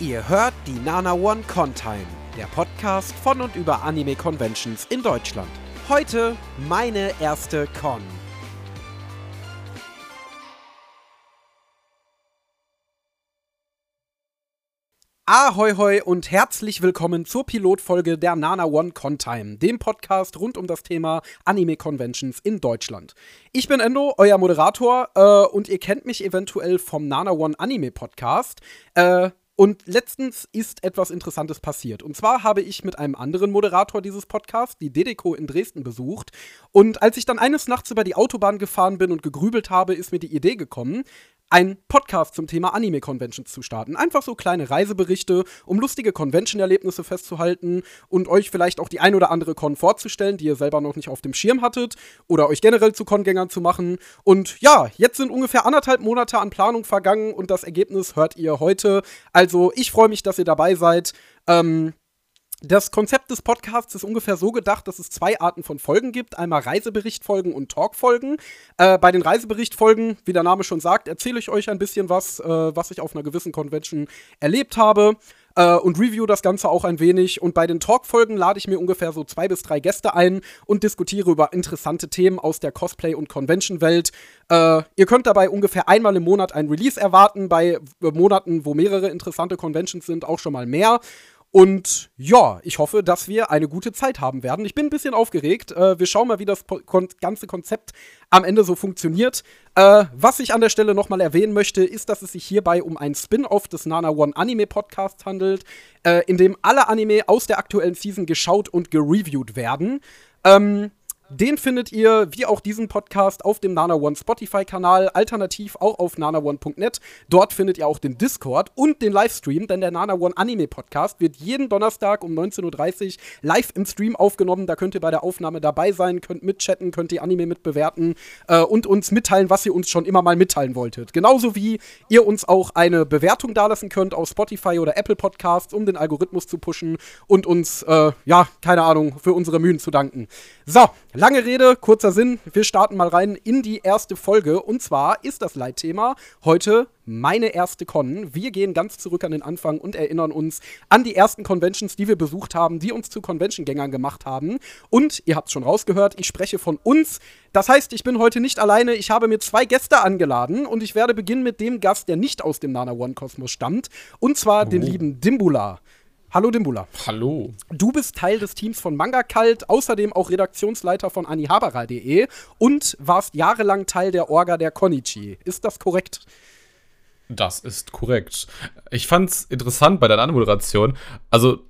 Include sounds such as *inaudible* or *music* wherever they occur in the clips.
Ihr hört die Nana One Contime, der Podcast von und über Anime Conventions in Deutschland. Heute meine erste Con. Ahoi hoi und herzlich willkommen zur Pilotfolge der Nana One Contime, dem Podcast rund um das Thema Anime Conventions in Deutschland. Ich bin Endo, euer Moderator, äh, und ihr kennt mich eventuell vom Nana One Anime Podcast. Äh, und letztens ist etwas Interessantes passiert. Und zwar habe ich mit einem anderen Moderator dieses Podcasts, die Dedeco in Dresden, besucht. Und als ich dann eines Nachts über die Autobahn gefahren bin und gegrübelt habe, ist mir die Idee gekommen, ein Podcast zum Thema Anime-Conventions zu starten. Einfach so kleine Reiseberichte, um lustige Convention-Erlebnisse festzuhalten und euch vielleicht auch die ein oder andere Con vorzustellen, die ihr selber noch nicht auf dem Schirm hattet oder euch generell zu Con-Gängern zu machen. Und ja, jetzt sind ungefähr anderthalb Monate an Planung vergangen und das Ergebnis hört ihr heute. Also ich freue mich, dass ihr dabei seid. Ähm, das Konzept des Podcasts ist ungefähr so gedacht, dass es zwei Arten von Folgen gibt. Einmal Reiseberichtfolgen und Talkfolgen. Äh, bei den Reiseberichtfolgen, wie der Name schon sagt, erzähle ich euch ein bisschen was, äh, was ich auf einer gewissen Convention erlebt habe. Äh, und review das Ganze auch ein wenig. Und bei den Talkfolgen lade ich mir ungefähr so zwei bis drei Gäste ein und diskutiere über interessante Themen aus der Cosplay- und Convention-Welt. Äh, ihr könnt dabei ungefähr einmal im Monat ein Release erwarten. Bei Monaten, wo mehrere interessante Conventions sind, auch schon mal mehr. Und ja, ich hoffe, dass wir eine gute Zeit haben werden. Ich bin ein bisschen aufgeregt. Äh, wir schauen mal, wie das kon ganze Konzept am Ende so funktioniert. Äh, was ich an der Stelle nochmal erwähnen möchte, ist, dass es sich hierbei um ein Spin-off des Nana One Anime Podcasts handelt, äh, in dem alle Anime aus der aktuellen Season geschaut und gereviewt werden. Ähm, den findet ihr, wie auch diesen Podcast, auf dem Nana One Spotify-Kanal, alternativ auch auf nanaone.net. Dort findet ihr auch den Discord und den Livestream, denn der Nana One Anime Podcast wird jeden Donnerstag um 19.30 Uhr live im Stream aufgenommen. Da könnt ihr bei der Aufnahme dabei sein, könnt mitchatten, könnt ihr Anime mitbewerten äh, und uns mitteilen, was ihr uns schon immer mal mitteilen wolltet. Genauso wie ihr uns auch eine Bewertung dalassen könnt auf Spotify oder Apple Podcasts, um den Algorithmus zu pushen und uns, äh, ja, keine Ahnung, für unsere Mühen zu danken. So, Lange Rede, kurzer Sinn. Wir starten mal rein in die erste Folge. Und zwar ist das Leitthema heute meine erste Con. Wir gehen ganz zurück an den Anfang und erinnern uns an die ersten Conventions, die wir besucht haben, die uns zu Convention-Gängern gemacht haben. Und ihr habt es schon rausgehört, ich spreche von uns. Das heißt, ich bin heute nicht alleine. Ich habe mir zwei Gäste angeladen und ich werde beginnen mit dem Gast, der nicht aus dem Nana One Kosmos stammt. Und zwar oh. den lieben Dimbula. Hallo Dimbula. Hallo. Du bist Teil des Teams von Manga Kalt, außerdem auch Redaktionsleiter von anihabara.de und warst jahrelang Teil der Orga der Konichi. Ist das korrekt? Das ist korrekt. Ich fand's interessant bei deiner Anmoderation. Also,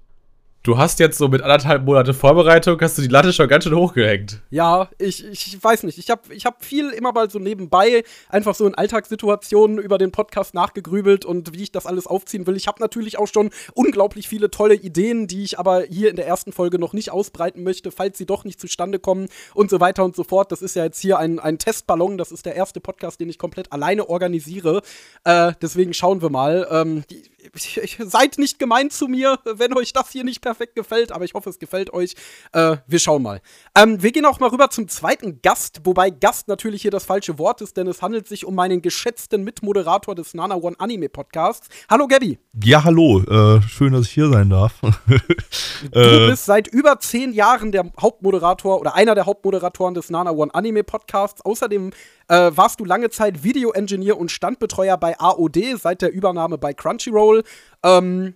Du hast jetzt so mit anderthalb Monate Vorbereitung, hast du die Latte schon ganz schön hochgehängt. Ja, ich, ich weiß nicht. Ich habe ich hab viel immer mal so nebenbei einfach so in Alltagssituationen über den Podcast nachgegrübelt und wie ich das alles aufziehen will. Ich habe natürlich auch schon unglaublich viele tolle Ideen, die ich aber hier in der ersten Folge noch nicht ausbreiten möchte, falls sie doch nicht zustande kommen und so weiter und so fort. Das ist ja jetzt hier ein, ein Testballon. Das ist der erste Podcast, den ich komplett alleine organisiere. Äh, deswegen schauen wir mal. Ähm, die, *laughs* seid nicht gemein zu mir, wenn euch das hier nicht perfekt gefällt, aber ich hoffe, es gefällt euch. Äh, wir schauen mal. Ähm, wir gehen auch mal rüber zum zweiten Gast, wobei Gast natürlich hier das falsche Wort ist, denn es handelt sich um meinen geschätzten Mitmoderator des Nana One Anime Podcasts. Hallo Gabby. Ja, hallo. Äh, schön, dass ich hier sein darf. *laughs* du äh, bist seit über zehn Jahren der Hauptmoderator oder einer der Hauptmoderatoren des Nana One Anime Podcasts. Außerdem äh, warst du lange Zeit Video-Engineer und Standbetreuer bei AOD seit der Übernahme bei Crunchyroll. Ähm,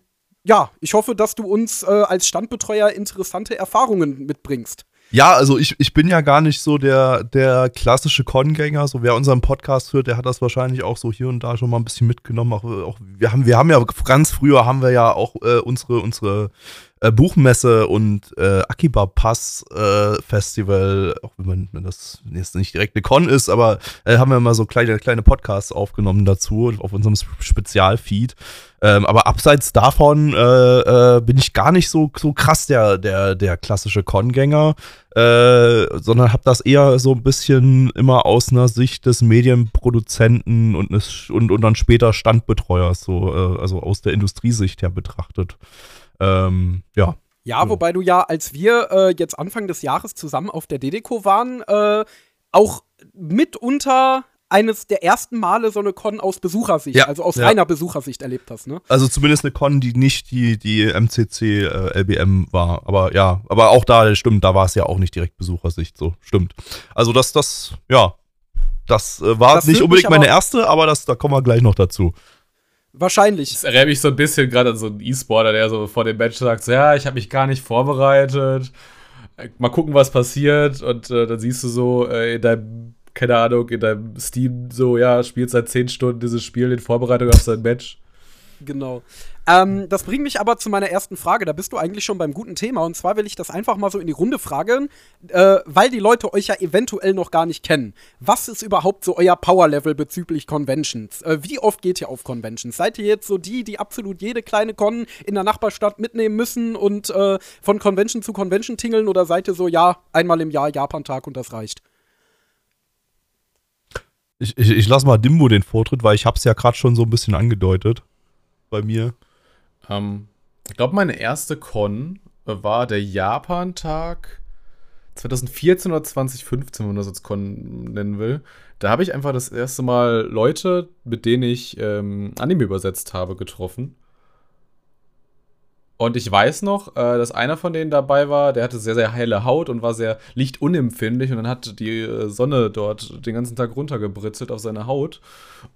ja, ich hoffe, dass du uns äh, als Standbetreuer interessante Erfahrungen mitbringst. Ja, also ich, ich bin ja gar nicht so der, der klassische Con-Gänger. So wer unseren Podcast hört, der hat das wahrscheinlich auch so hier und da schon mal ein bisschen mitgenommen. Auch, auch wir, haben, wir haben ja ganz früher haben wir ja auch äh, unsere, unsere äh, Buchmesse und äh, Akiba Pass äh, Festival, auch wenn, wenn das jetzt nicht direkt eine Con ist, aber äh, haben wir mal so kleine, kleine Podcasts aufgenommen dazu auf unserem Spezialfeed. Ähm, aber abseits davon äh, äh, bin ich gar nicht so, so krass der, der, der klassische Con-Gänger, äh, sondern habe das eher so ein bisschen immer aus einer Sicht des Medienproduzenten und, des, und, und dann später Standbetreuers, so, äh, also aus der Industriesicht her betrachtet. Ähm, ja. Ja, wobei du ja, als wir äh, jetzt Anfang des Jahres zusammen auf der Dedeco waren, äh, auch mitunter eines der ersten Male so eine Con aus Besuchersicht, Ja, also aus ja. reiner Besuchersicht erlebt hast, ne? Also zumindest eine Con, die nicht die, die MCC äh, LBM war. Aber ja, aber auch da, stimmt, da war es ja auch nicht direkt Besuchersicht, so, stimmt. Also das, das, ja, das äh, war Das nicht unbedingt meine erste, aber das, da kommen wir gleich noch dazu. Wahrscheinlich. Das erinnert mich so ein bisschen gerade an so einen E-Sporter, der so vor dem Match sagt: so, Ja, ich habe mich gar nicht vorbereitet. Äh, Mal gucken, was passiert. Und äh, dann siehst du so äh, in deinem, keine Ahnung, in deinem Steam so: Ja, spielst seit 10 Stunden dieses Spiel in Vorbereitung auf sein Match. Genau. Ähm, das bringt mich aber zu meiner ersten Frage. Da bist du eigentlich schon beim guten Thema. Und zwar will ich das einfach mal so in die Runde fragen, äh, weil die Leute euch ja eventuell noch gar nicht kennen. Was ist überhaupt so euer Power-Level bezüglich Conventions? Äh, wie oft geht ihr auf Conventions? Seid ihr jetzt so die, die absolut jede kleine Con in der Nachbarstadt mitnehmen müssen und äh, von Convention zu Convention tingeln? Oder seid ihr so, ja, einmal im Jahr Japan-Tag und das reicht? Ich, ich, ich lasse mal Dimbo den Vortritt, weil ich habe es ja gerade schon so ein bisschen angedeutet bei mir. Ähm, ich glaube, meine erste Con äh, war der Japan-Tag 2014 oder 2015, wenn man das als Con nennen will. Da habe ich einfach das erste Mal Leute, mit denen ich ähm, Anime übersetzt habe, getroffen. Und ich weiß noch, äh, dass einer von denen dabei war, der hatte sehr, sehr helle Haut und war sehr lichtunempfindlich. Und dann hat die äh, Sonne dort den ganzen Tag runtergebritzelt auf seine Haut.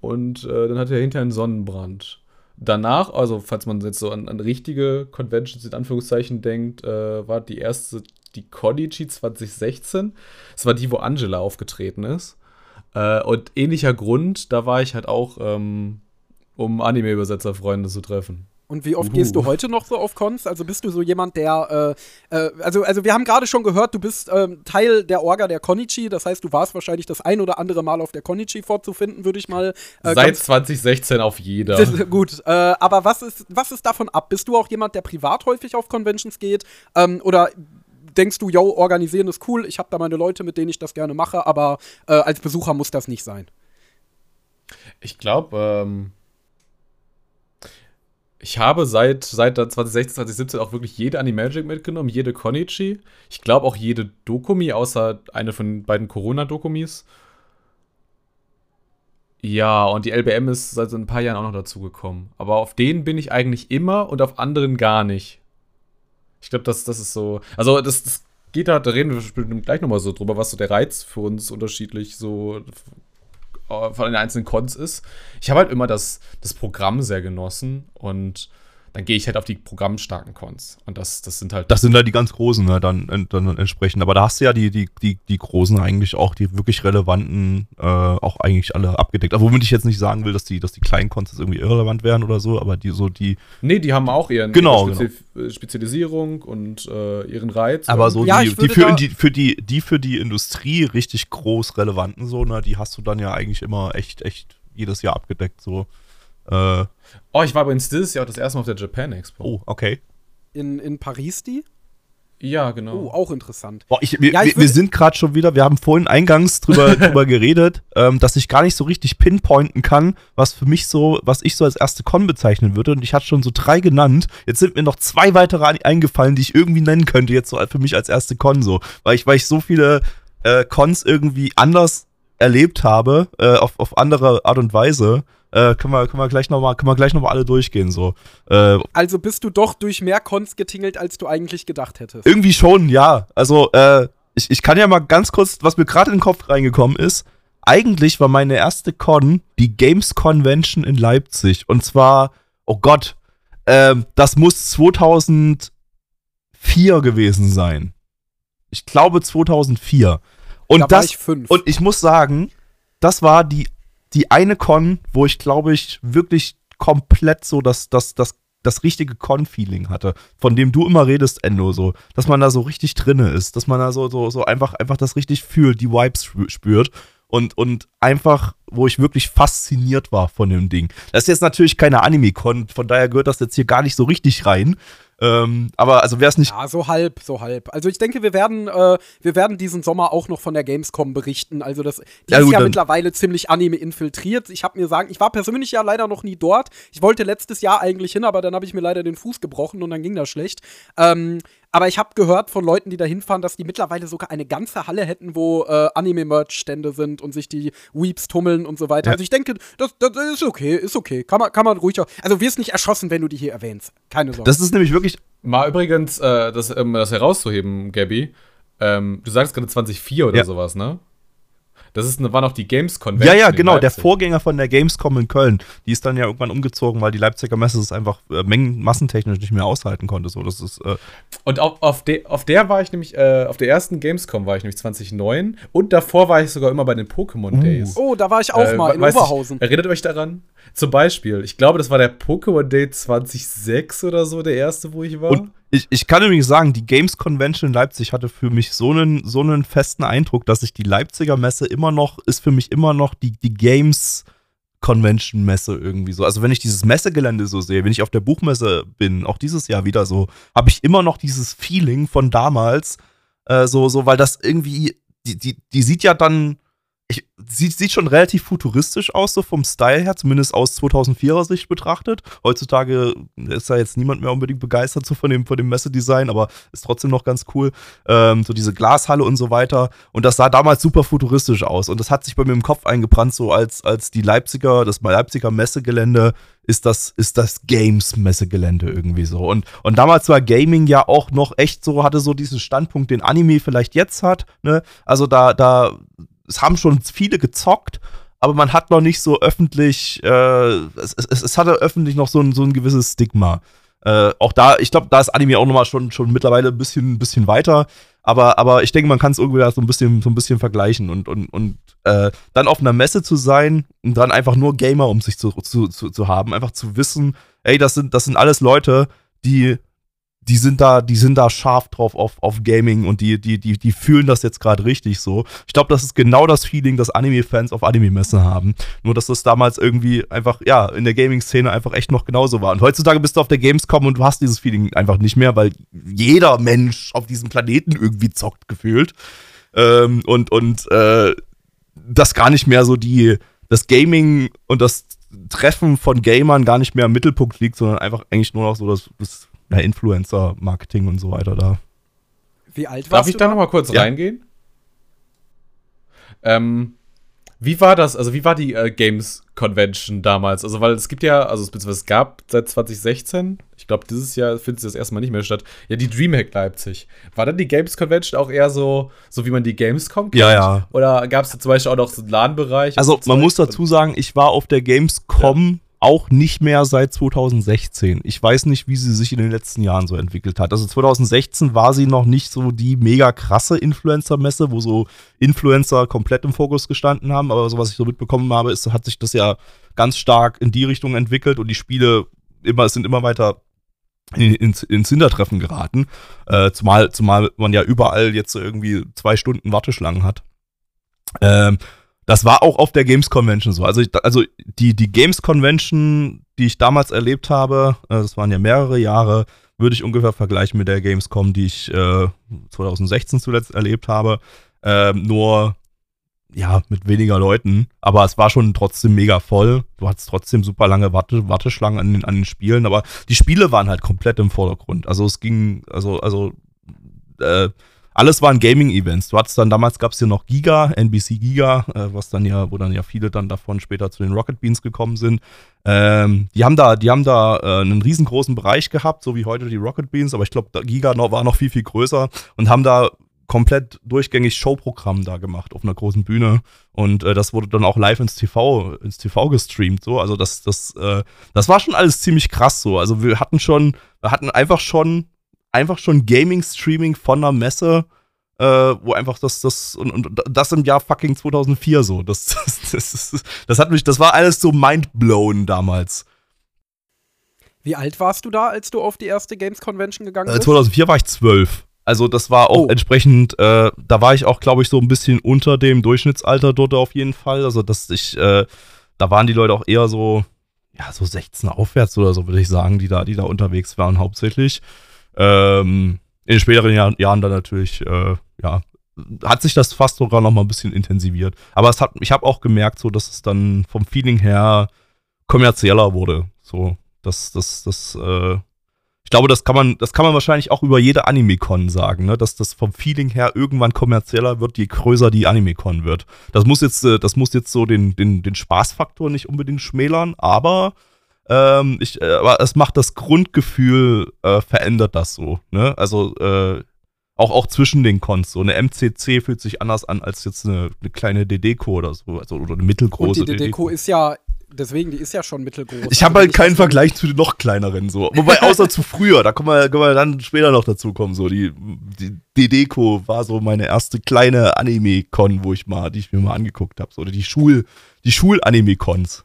Und äh, dann hatte er hinterher einen Sonnenbrand. Danach, also falls man jetzt so an, an richtige Conventions in Anführungszeichen denkt, äh, war die erste die Konichi 2016. Das war die, wo Angela aufgetreten ist. Äh, und ähnlicher Grund, da war ich halt auch, ähm, um Anime-Übersetzerfreunde zu treffen. Und wie oft Uhu. gehst du heute noch so auf Cons? Also bist du so jemand, der, äh, äh, also, also wir haben gerade schon gehört, du bist ähm, Teil der Orga der Konichi, das heißt, du warst wahrscheinlich das ein oder andere Mal auf der Konichi vorzufinden, würde ich mal. Äh, Seit ganz- 2016 auf jeder. Das ist gut, äh, aber was ist, was ist davon ab? Bist du auch jemand, der privat häufig auf Conventions geht? Ähm, oder denkst du, yo, organisieren ist cool, ich habe da meine Leute, mit denen ich das gerne mache, aber äh, als Besucher muss das nicht sein? Ich glaube, ähm, ich habe seit, seit der 2016, 2017 auch wirklich jede Animagic mitgenommen, jede Konichi. Ich glaube auch jede Dokumi, außer eine von den beiden Corona-Dokumis. Ja, und die LBM ist seit so ein paar Jahren auch noch dazugekommen. Aber auf denen bin ich eigentlich immer und auf anderen gar nicht. Ich glaube, das, das ist so. Also, das, das geht da, da reden wir gleich nochmal so drüber, was so der Reiz für uns unterschiedlich so von den einzelnen Cons ist. Ich habe halt immer das, das Programm sehr genossen und dann gehe ich halt auf die programmstarken Cons. Und das, das sind halt. Das sind da die ganz großen, ne, dann, dann entsprechend. Aber da hast du ja die, die, die, die großen eigentlich auch, die wirklich relevanten, äh, auch eigentlich alle abgedeckt. Aber womit ich jetzt nicht sagen will, dass die, dass die kleinen Cons jetzt irgendwie irrelevant wären oder so, aber die so die. nee, die haben auch ihren, Genau, ihre Spezi- äh, Spezialisierung und äh, ihren Reiz. Aber so Ja, die, die, für, die, für die, die für die Industrie richtig groß relevanten so, ne, die hast du dann ja eigentlich immer echt, echt jedes Jahr abgedeckt. So. Äh, Oh, ich war übrigens dieses Jahr auch das erste Mal auf der Japan Expo. oh, okay. In, in Paris die? Ja, genau. Oh, auch interessant. Boah, ich, wir, Ja, ich wir, sind gerade schon wieder, wir haben vorhin eingangs drüber, *laughs* drüber geredet, ähm, dass ich gar nicht so richtig pinpointen kann, was für mich so, was ich so als erste Con bezeichnen würde. Und ich hatte schon so drei genannt. Jetzt sind mir noch zwei weitere ein- eingefallen, die ich irgendwie nennen könnte, jetzt so für mich als erste Con so. Weil ich, weil ich so viele äh, Cons irgendwie anders erlebt habe, äh, auf, auf andere Art und Weise. Äh, können wir, können wir gleich nochmal, können wir gleich noch mal alle durchgehen, so. Äh, Also bist du doch durch mehr Cons getingelt, als du eigentlich gedacht hättest. irgendwie schon, ja. Also, äh, ich, ich kann ja mal ganz kurz, was mir gerade in den Kopf reingekommen ist. Eigentlich war meine erste Con die Games Convention in Leipzig. Und zwar, oh Gott, ähm, das muss 2004 gewesen sein. Ich glaube 2004. Und da das, ich und ich muss sagen, das war die, die eine Con, wo ich glaube ich wirklich komplett so das, das, das, das richtige Con-Feeling hatte, von dem du immer redest, Endo, so, dass man da so richtig drinne ist, dass man da so, so, so einfach, einfach das richtig fühlt, die Vibes spü- spürt und, und einfach, wo ich wirklich fasziniert war von dem Ding. Das ist jetzt natürlich keine Anime-Con, von daher gehört das jetzt hier gar nicht so richtig rein. Ähm, aber also wäre es nicht Ja, so halb, so halb. Also ich denke, wir werden, äh, wir werden diesen Sommer auch noch von der Gamescom berichten. Also das, die Ja, ist gut, ja mittlerweile ziemlich Anime infiltriert. Ich habe mir sagen, ich war persönlich ja leider noch nie dort. Ich wollte letztes Jahr eigentlich hin, aber dann habe ich mir leider den Fuß gebrochen und dann ging das schlecht. Ähm, Aber ich habe gehört von Leuten, die da hinfahren, dass die mittlerweile sogar eine ganze Halle hätten, wo äh, Anime-Merch-Stände sind und sich die Weeps tummeln und so weiter. Ja. Also ich denke, das, das, ist okay, ist okay. Kann man, kann man ruhig auch. Also wirst nicht erschossen, wenn du die hier erwähnst. Keine Sorge. Das ist nämlich wirklich. Mal übrigens, äh, das, um das herauszuheben, Gabby. Ähm, du sagst gerade 2004 oder ja. sowas, ne? Das ist, war noch die Games Convention. Ja, ja, genau, der Vorgänger von der Gamescom in Köln. Die ist dann ja irgendwann umgezogen, weil die Leipziger Messe es einfach äh, mengen massentechnisch nicht mehr aushalten konnte. So, das ist, äh und auf, auf, de, auf der war ich nämlich, äh, auf der ersten Gamescom war ich nämlich 2009 und davor war ich sogar immer bei den Pokémon uh. Days. Oh, da war ich auch äh, mal in Oberhausen. Ich, erinnert euch daran? Zum Beispiel, ich glaube, das war der Pokémon Day 2006 oder so, der erste, wo ich war. Und ich, ich kann übrigens sagen, die Games Convention in Leipzig hatte für mich so einen, so einen festen Eindruck, dass ich die Leipziger Messe immer noch, ist für mich immer noch die, die Games Convention Messe irgendwie so. Also wenn ich dieses Messegelände so sehe, wenn ich auf der Buchmesse bin, auch dieses Jahr wieder so, habe ich immer noch dieses Feeling von damals, äh, so, so, weil das irgendwie, die, die, die sieht ja dann ich, sieht, sieht schon relativ futuristisch aus, so vom Style her, zumindest aus 2004er Sicht betrachtet. Heutzutage ist da jetzt niemand mehr unbedingt begeistert so von dem, von dem Messedesign, aber ist trotzdem noch ganz cool. Ähm, so diese Glashalle und so weiter. Und das sah damals super futuristisch aus. Und das hat sich bei mir im Kopf eingebrannt, so als, als die Leipziger, das Leipziger Messegelände ist das, ist das Games-Messegelände irgendwie so. Und, und damals war Gaming ja auch noch echt so, hatte so diesen Standpunkt, den Anime vielleicht jetzt hat. Ne? Also da, da es haben schon viele gezockt, aber man hat noch nicht so öffentlich, äh, es, es, es, hatte öffentlich noch so ein, so ein gewisses Stigma. Äh, auch da, ich glaube, da ist Anime auch nochmal schon, schon mittlerweile ein bisschen, ein bisschen weiter. Aber, aber ich denke, man kann es irgendwie so ein bisschen, so ein bisschen vergleichen und, und, und äh, dann auf einer Messe zu sein und dann einfach nur Gamer um sich zu, zu, zu, zu haben, einfach zu wissen, ey, das sind, das sind alles Leute, die die sind da, die sind da scharf drauf auf, auf Gaming und die, die, die, die fühlen das jetzt gerade richtig so. Ich glaube, das ist genau das Feeling, das Anime-Fans auf Anime-Messen haben. Nur, dass das damals irgendwie einfach, ja, in der Gaming-Szene einfach echt noch genauso war. Und heutzutage bist du auf der Gamescom und du hast dieses Feeling einfach nicht mehr, weil jeder Mensch auf diesem Planeten irgendwie zockt gefühlt. Ähm, und, und, äh, das gar nicht mehr so die, das Gaming und das Treffen von Gamern gar nicht mehr im Mittelpunkt liegt, sondern einfach eigentlich nur noch so das, das ja, Influencer-Marketing und so weiter da. Wie alt warst Darf ich da nochmal kurz ja. reingehen? Ähm, wie war das, also wie war die äh, Games Convention damals? Also, weil es gibt ja, also beziehungsweise es gab seit 2016, ich glaube, dieses Jahr findet sie das erstmal nicht mehr statt, ja, die Dreamhack Leipzig. War dann die Games Convention auch eher so, so wie man die Gamescom kennt? Ja, ja. Oder gab es zum Beispiel auch noch so einen Ladenbereich? Also, man muss dazu sagen, ich war auf der Gamescom. Ja auch nicht mehr seit 2016. Ich weiß nicht, wie sie sich in den letzten Jahren so entwickelt hat. Also 2016 war sie noch nicht so die mega krasse Influencer-Messe, wo so Influencer komplett im Fokus gestanden haben. Aber so was ich so mitbekommen habe, ist, hat sich das ja ganz stark in die Richtung entwickelt und die Spiele immer, sind immer weiter ins, ins Hintertreffen geraten. Äh, zumal, zumal man ja überall jetzt so irgendwie zwei Stunden Warteschlangen hat. Ähm, das war auch auf der Games Convention so. Also, also die, die Games Convention, die ich damals erlebt habe, äh, das waren ja mehrere Jahre, würde ich ungefähr vergleichen mit der Gamescom, die ich äh, 2016 zuletzt erlebt habe. Äh, nur ja, mit weniger Leuten, aber es war schon trotzdem mega voll. Du hattest trotzdem super lange Warte, Warteschlangen an den, an den Spielen, aber die Spiele waren halt komplett im Vordergrund. Also es ging, also, also, äh, alles waren Gaming-Events. Du hattest dann, damals gab es hier noch Giga, NBC Giga, äh, was dann ja, wo dann ja viele dann davon später zu den Rocket Beans gekommen sind. Ähm, die haben da, die haben da äh, einen riesengroßen Bereich gehabt, so wie heute die Rocket Beans, aber ich glaube, Giga noch, war noch viel, viel größer und haben da komplett durchgängig Showprogramm da gemacht auf einer großen Bühne und äh, das wurde dann auch live ins TV ins TV gestreamt so also das das äh, das war schon alles ziemlich krass so also wir hatten schon wir hatten einfach schon einfach schon Gaming-Streaming von einer Messe, äh, wo einfach das, das, und, und das im Jahr fucking 2004 so. Das, *laughs* das, das, das, hat mich, das war alles so mindblown damals. Wie alt warst du da, als du auf die erste Games Convention gegangen äh, bist? Äh, 2004 war ich zwölf. Also das war auch oh. entsprechend, äh, da war ich auch, glaube ich, so ein bisschen unter dem Durchschnittsalter dort auf jeden Fall. Also dass ich, äh, da waren die Leute auch eher so, ja, so 16 aufwärts oder so, würde ich sagen, die da, die da unterwegs waren hauptsächlich. Ähm, in den späteren Jahr, Jahren dann natürlich, äh, ja, hat sich das fast sogar noch mal ein bisschen intensiviert. Aber es hat, ich habe auch gemerkt, so, dass es dann vom Feeling her kommerzieller wurde. So, dass das, das, äh, Ich glaube, das kann man, das kann man wahrscheinlich auch über jede Anime-Con sagen, ne? dass das vom Feeling her irgendwann kommerzieller wird, je größer die Anime-Con wird. Das muss jetzt, äh, das muss jetzt so den, den, den Spaßfaktor nicht unbedingt schmälern, aber ähm, ich, äh, aber es macht das Grundgefühl, äh, verändert das so. Ne? Also äh, auch, auch zwischen den Cons. So eine MCC fühlt sich anders an als jetzt eine, eine kleine DDCO oder so. Also, oder eine mittelgroße Und die DDCO ist ja deswegen, die ist ja schon mittelgroß. Ich habe halt keinen Vergleich zu den noch kleineren so. Wobei, außer zu früher, da können wir, können wir dann später noch dazu kommen. So, die, die Dedeco war so meine erste kleine Anime-Con, wo ich mal, die ich mir mal angeguckt habe. So, die Schul, die Schul-Anime-Cons.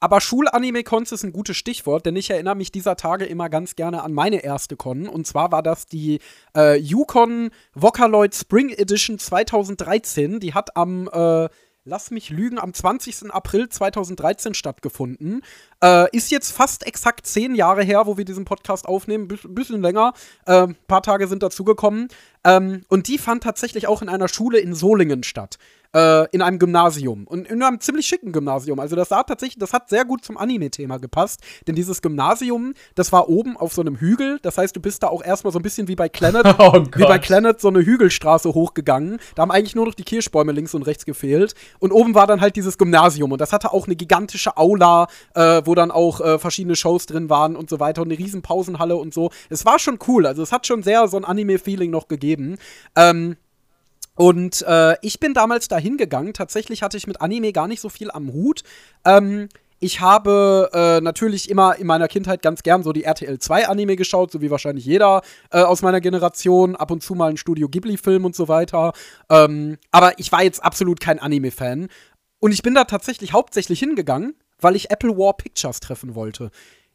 Aber Schul-Anime-Cons ist ein gutes Stichwort, denn ich erinnere mich dieser Tage immer ganz gerne an meine erste Con. Und zwar war das die äh, Yukon Vocaloid Spring Edition 2013. Die hat am äh, lass mich lügen, am 20. April 2013 stattgefunden. Äh, ist jetzt fast exakt zehn Jahre her, wo wir diesen Podcast aufnehmen, ein bisschen länger. Äh, ein paar Tage sind dazugekommen. Ähm, und die fand tatsächlich auch in einer Schule in Solingen statt äh, in einem Gymnasium. Und in einem ziemlich schicken Gymnasium. Also das sah tatsächlich, das hat sehr gut zum Anime-Thema gepasst. Denn dieses Gymnasium, das war oben auf so einem Hügel. Das heißt, du bist da auch erstmal so ein bisschen wie bei Planet, *laughs* oh wie bei Planet so eine Hügelstraße hochgegangen. Da haben eigentlich nur noch die Kirschbäume links und rechts gefehlt. Und oben war dann halt dieses Gymnasium. Und das hatte auch eine gigantische Aula, äh, wo dann auch äh, verschiedene Shows drin waren und so weiter. Und eine riesen Pausenhalle und so. Es war schon cool. Also es hat schon sehr so ein Anime-Feeling noch gegeben. Ähm, und äh, ich bin damals da hingegangen. Tatsächlich hatte ich mit Anime gar nicht so viel am Hut. Ähm, ich habe äh, natürlich immer in meiner Kindheit ganz gern so die RTL 2 Anime geschaut, so wie wahrscheinlich jeder äh, aus meiner Generation. Ab und zu mal einen Studio Ghibli-Film und so weiter. Ähm, aber ich war jetzt absolut kein Anime-Fan. Und ich bin da tatsächlich hauptsächlich hingegangen, weil ich Apple War Pictures treffen wollte.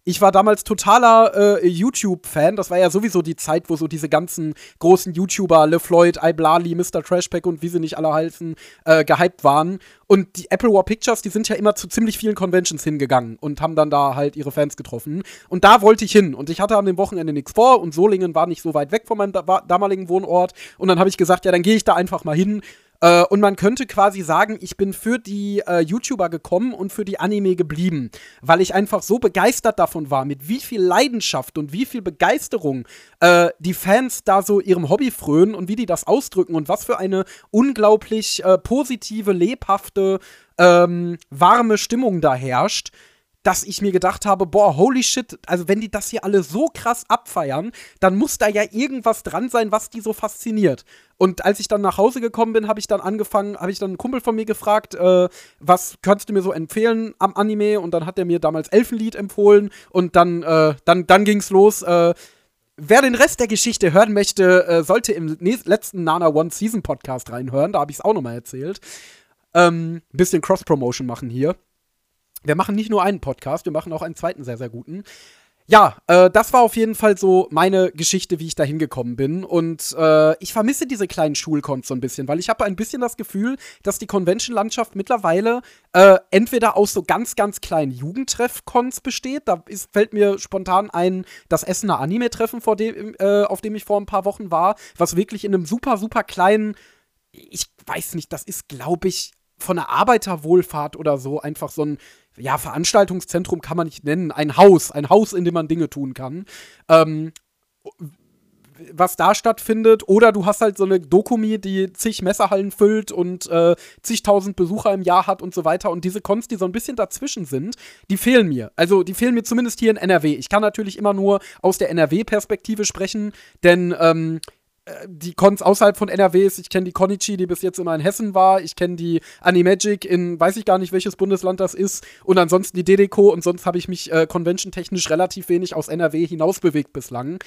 Ich war damals totaler äh, YouTube-Fan. Das war ja sowieso die Zeit, wo so diese ganzen großen YouTuber, LeFloid, iBlali, Mr. Trashpack und wie sie nicht alle heißen, äh, gehypt waren. Und die Apple War Pictures, die sind ja immer zu ziemlich vielen Conventions hingegangen und haben dann da halt ihre Fans getroffen. Und da wollte ich hin. Und ich hatte dem Wochenende nichts vor und Solingen war nicht so weit weg von meinem da damaligen Wohnort. Und dann habe ich gesagt, ja, dann gehe ich da einfach mal hin äh, und man könnte quasi sagen, ich bin für die äh, YouTuber gekommen und für die Anime geblieben, weil ich einfach so begeistert davon war, mit wie viel Leidenschaft und wie viel Begeisterung äh, die Fans da so ihrem Hobby frönen und wie die das ausdrücken und was für eine unglaublich äh, positive, lebhafte, ähm, warme Stimmung da herrscht dass ich mir gedacht habe, boah, holy shit, also wenn die das hier alle so krass abfeiern, dann muss da ja irgendwas dran sein, was die so fasziniert. Und als ich dann nach Hause gekommen bin, habe ich dann angefangen, habe ich dann einen Kumpel von mir gefragt, äh, was könntest du mir so empfehlen am Anime? Und dann hat er mir damals Elfenlied empfohlen und dann, äh, dann, dann ging's los. Äh, Wer den Rest der Geschichte hören möchte, äh, sollte im letzten Nana One Season Podcast reinhören. Da habe ich es auch nochmal erzählt. Ähm, bisschen Cross-Promotion machen hier. Wir machen nicht nur einen Podcast, wir machen auch einen zweiten sehr, sehr guten. Ja, äh, das war auf jeden Fall so meine Geschichte, wie ich da hingekommen bin. Und äh, ich vermisse diese kleinen Schulcons so ein bisschen, weil ich habe ein bisschen das Gefühl, dass die Convention-Landschaft mittlerweile äh, entweder aus so ganz, ganz kleinen Jugendtreff-Cons besteht. Da ist, fällt mir spontan ein, das Essener Anime-Treffen, äh, auf dem ich vor ein paar Wochen war, was wirklich in einem super, super kleinen, ich weiß nicht, das ist, glaube ich, von der Arbeiterwohlfahrt oder so einfach so ein ja, Veranstaltungszentrum kann man nicht nennen, ein Haus, ein Haus, in dem man Dinge tun kann. Ähm, was da stattfindet, oder du hast halt so eine Dokumi, die zig Messerhallen füllt und äh, zigtausend Besucher im Jahr hat und so weiter. Und diese Cons, die so ein bisschen dazwischen sind, die fehlen mir. Also die fehlen mir zumindest hier in NRW. Ich kann natürlich immer nur aus der NRW-Perspektive sprechen, denn ähm, äh, die Cons außerhalb von NRWs, ich kenne die Konichi, die bis jetzt immer in Hessen war, ich kenne die Animagic in, weiß ich gar nicht, welches Bundesland das ist, und ansonsten die DDCO und sonst habe ich mich äh, convention-technisch relativ wenig aus NRW hinausbewegt bislang.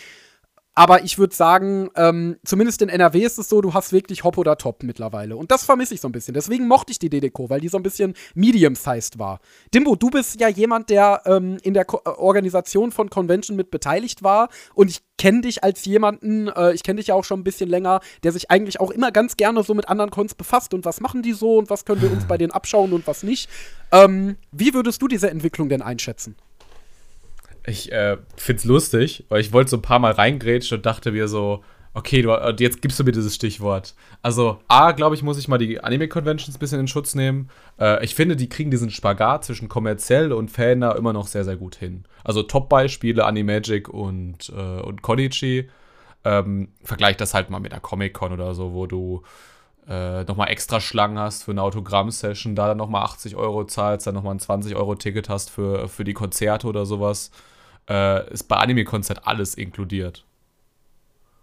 Aber ich würde sagen, ähm, zumindest in NRW ist es so, du hast wirklich Hop oder Top mittlerweile. Und das vermisse ich so ein bisschen. Deswegen mochte ich die DDCO, weil die so ein bisschen medium-sized war. Dimbo, du bist ja jemand, der ähm, in der Ko äh, Organisation von Convention mit beteiligt war. Und ich kenne dich als jemanden, äh, ich kenne dich ja auch schon ein bisschen länger, der sich eigentlich auch immer ganz gerne so mit anderen Cons befasst. Und was machen die so und was können wir uns bei denen abschauen und was nicht. Ähm, wie würdest du diese Entwicklung denn einschätzen? Ich äh, find's lustig, weil ich wollte so ein paar Mal reingrätschen und dachte mir so, Okay, du, jetzt gibst du mir dieses Stichwort. Also, A, glaube ich, muss ich mal die Anime-Conventions ein bisschen in Schutz nehmen. Äh, ich finde, die kriegen diesen Spagat zwischen kommerziell und Fan da immer noch sehr, sehr gut hin. Also, Top-Beispiele, Animagic und, äh, und Konichi. Ähm, vergleich das halt mal mit der Comic-Con oder so, wo du äh, nochmal extra Schlangen hast für eine Autogramm-Session, da dann nochmal 80 Euro zahlst, dann nochmal ein 20-Euro-Ticket hast für, für die Konzerte oder sowas. Äh, ist bei Anime-Konzert alles inkludiert.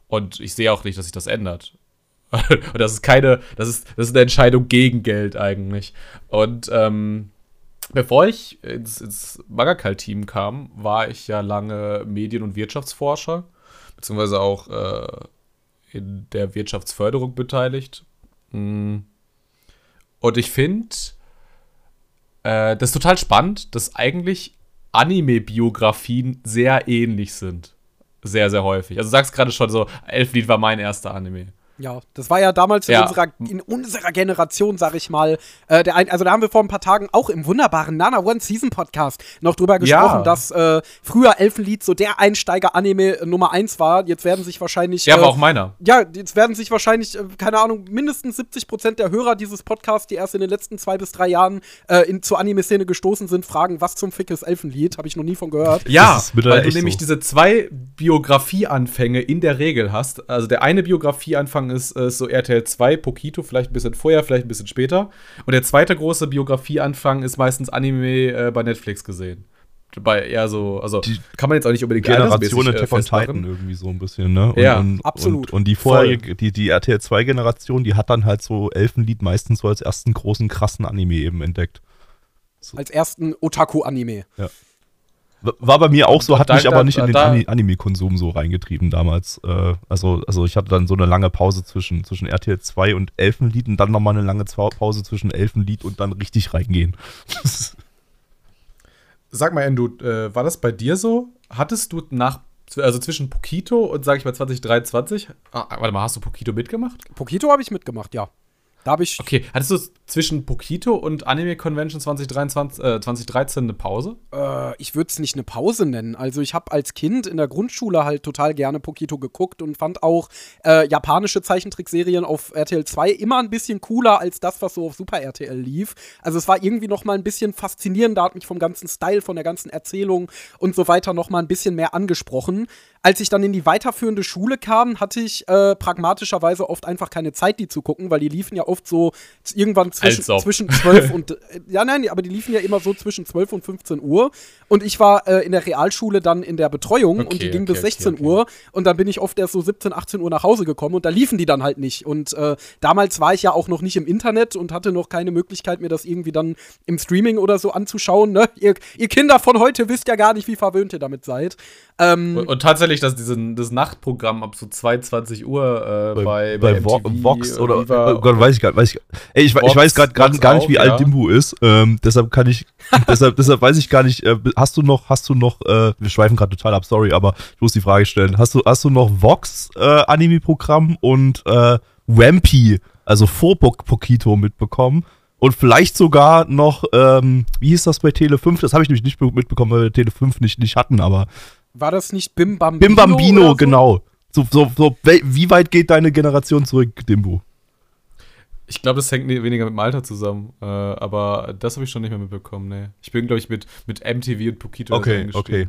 Und ich sehe auch nicht, dass sich das ändert. *laughs* Und das ist keine, das ist, das ist eine Entscheidung gegen Geld eigentlich. Und ähm, bevor ich ins, ins Magakal-Team kam, war ich ja lange Medien- und Wirtschaftsforscher, beziehungsweise auch äh, in der Wirtschaftsförderung beteiligt. Mm. Und ich finde äh, das ist total spannend, dass eigentlich Anime-Biografien sehr ähnlich sind sehr, sehr häufig. Also du sagst gerade schon so, Elflied war mein erster Anime. Ja, das war ja damals in, ja. unserer, in unserer Generation, sag ich mal. Äh, der ein, also da haben wir vor ein paar Tagen auch im wunderbaren Nana One Season Podcast noch drüber gesprochen, ja. dass äh, früher Elfenlied so der Einsteiger-Anime Nummer 1 war. Jetzt werden sich wahrscheinlich. Ja, äh, war auch meiner. Ja, jetzt werden sich wahrscheinlich, äh, keine Ahnung, mindestens 70 Prozent der Hörer dieses Podcasts, die erst in den letzten zwei bis drei Jahren äh, in, zur Anime-Szene gestoßen sind, fragen, was zum Fick ist Elfenlied? Habe ich noch nie von gehört. Ja, weil du nämlich so. diese zwei Biografieanfänge in der Regel hast. Also der eine Biografieanfang Anfang ist, ist so RTL 2, Pokito, vielleicht ein bisschen vorher, vielleicht ein bisschen später. Und der zweite große Biografieanfang ist meistens Anime äh, bei Netflix gesehen. Bei eher so, also die kann man jetzt auch nicht unbedingt Generation Attack on Titan irgendwie so ein bisschen, ne? Und, ja, und, absolut. Und, und die vorherige, die, die RTL 2 Generation, die hat dann halt so Elfenlied meistens so als ersten großen krassen Anime eben entdeckt. So. Als ersten Otaku-Anime. Ja. War bei mir auch so, hat da, mich aber nicht da, in den Anime-Konsum so reingetrieben damals. Äh, also, also ich hatte dann so eine lange Pause zwischen, zwischen RTL 2 und Elfenlied und dann nochmal eine lange Pause zwischen Elfenlied und dann richtig reingehen. *laughs* Sag mal, Endu, äh, war das bei dir so? Hattest du nach, also zwischen Pokito und sag ich mal 2023, ah, warte mal, hast du Pokito mitgemacht? Pokito habe ich mitgemacht, ja. Da habe ich. Okay, hattest du zwischen Pokito und Anime Convention 2023, äh, 2013 eine Pause? Äh, ich würde es nicht eine Pause nennen. Also ich habe als Kind in der Grundschule halt total gerne Pokito geguckt und fand auch äh, japanische Zeichentrickserien auf RTL 2 immer ein bisschen cooler als das, was so auf Super RTL lief. Also es war irgendwie noch mal ein bisschen faszinierender, hat mich vom ganzen Style, von der ganzen Erzählung und so weiter noch mal ein bisschen mehr angesprochen. Als ich dann in die weiterführende Schule kam, hatte ich äh, pragmatischerweise oft einfach keine Zeit, die zu gucken, weil die liefen ja oft so irgendwann zwischen, zwischen 12 *laughs* und. Ja, nein, aber die liefen ja immer so zwischen 12 und 15 Uhr. Und ich war äh, in der Realschule dann in der Betreuung okay, und die ging okay, bis 16 okay, Uhr. Und dann bin ich oft erst so 17, 18 Uhr nach Hause gekommen und da liefen die dann halt nicht. Und äh, damals war ich ja auch noch nicht im Internet und hatte noch keine Möglichkeit, mir das irgendwie dann im Streaming oder so anzuschauen. Ne? Ihr, ihr Kinder von heute wisst ja gar nicht, wie verwöhnt ihr damit seid. Ähm, und, und, tatsächlich, dass diesen, das Nachtprogramm ab so 22 Uhr äh, bei, bei, bei Vox oder, oder oh Gott, weiß ich gar nicht. Ey, ich, Vox, ich weiß gerade gar, nicht, wie alt Dimbu ist. Ähm, deshalb kann ich, *laughs* deshalb, deshalb weiß ich gar nicht. Äh, hast du noch, hast du noch? Äh, wir schweifen gerade total ab, sorry, aber ich muss die Frage stellen. Hast du, hast du noch Vox äh, Anime-Programm und äh, Wampy, also vor Pokito mitbekommen? Und vielleicht sogar noch, ähm, wie hieß das bei Tele 5? Das habe ich nämlich nicht mitbekommen, weil wir Tele 5 nicht, nicht hatten, aber war das nicht Bim Bambino? Bim Bambino, so? genau. So, so, so, wie weit geht deine Generation zurück, Dimbu? Ich glaube, das hängt weniger mit dem Alter zusammen. Äh, aber das habe ich schon nicht mehr mitbekommen, nee. Ich bin, glaube ich, mit, mit MTV und Pokito Okay, okay.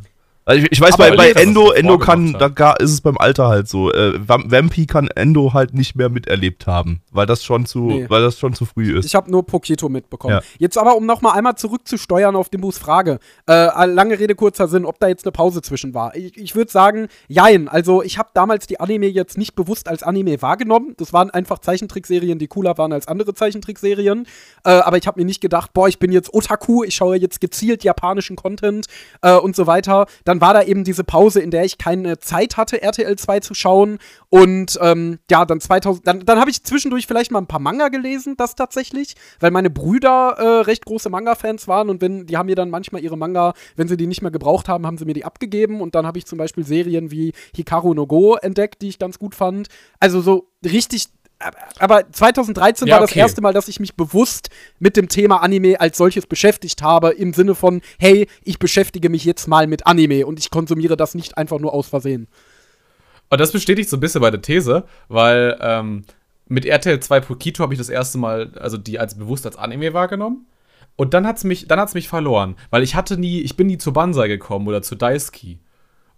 Also ich, ich weiß, bei, bei Endo, Endo kann, da ist es beim Alter halt so. Äh, Vampy kann Endo halt nicht mehr miterlebt haben, weil das schon zu, nee. weil das schon zu früh ist. Ich habe nur Pokito mitbekommen. Ja. Jetzt aber, um nochmal einmal zurückzusteuern auf Dimbus Frage. Äh, lange Rede, kurzer Sinn, ob da jetzt eine Pause zwischen war. Ich, ich würde sagen, jein. Also ich habe damals die Anime jetzt nicht bewusst als Anime wahrgenommen. Das waren einfach Zeichentrickserien, die cooler waren als andere Zeichentrickserien. Äh, aber ich habe mir nicht gedacht, boah, ich bin jetzt Otaku, ich schaue jetzt gezielt japanischen Content äh, und so weiter. Dann dann war da eben diese Pause, in der ich keine Zeit hatte, RTL 2 zu schauen. Und ähm, ja, dann 2000, dann, dann habe ich zwischendurch vielleicht mal ein paar Manga gelesen, das tatsächlich, weil meine Brüder äh, recht große Manga-Fans waren und wenn, die haben mir dann manchmal ihre Manga, wenn sie die nicht mehr gebraucht haben, haben sie mir die abgegeben und dann habe ich zum Beispiel Serien wie Hikaru no Go entdeckt, die ich ganz gut fand. Also so richtig aber 2013 ja, war das okay. erste Mal, dass ich mich bewusst mit dem Thema Anime als solches beschäftigt habe, im Sinne von, hey, ich beschäftige mich jetzt mal mit Anime und ich konsumiere das nicht einfach nur aus Versehen. Und das bestätigt so ein bisschen meine These, weil ähm, mit RTL 2 Pokito habe ich das erste Mal, also die als bewusst als Anime wahrgenommen. Und dann hat's mich, dann hat's mich verloren, weil ich hatte nie, ich bin nie zu Banzai gekommen oder zu Daisuke.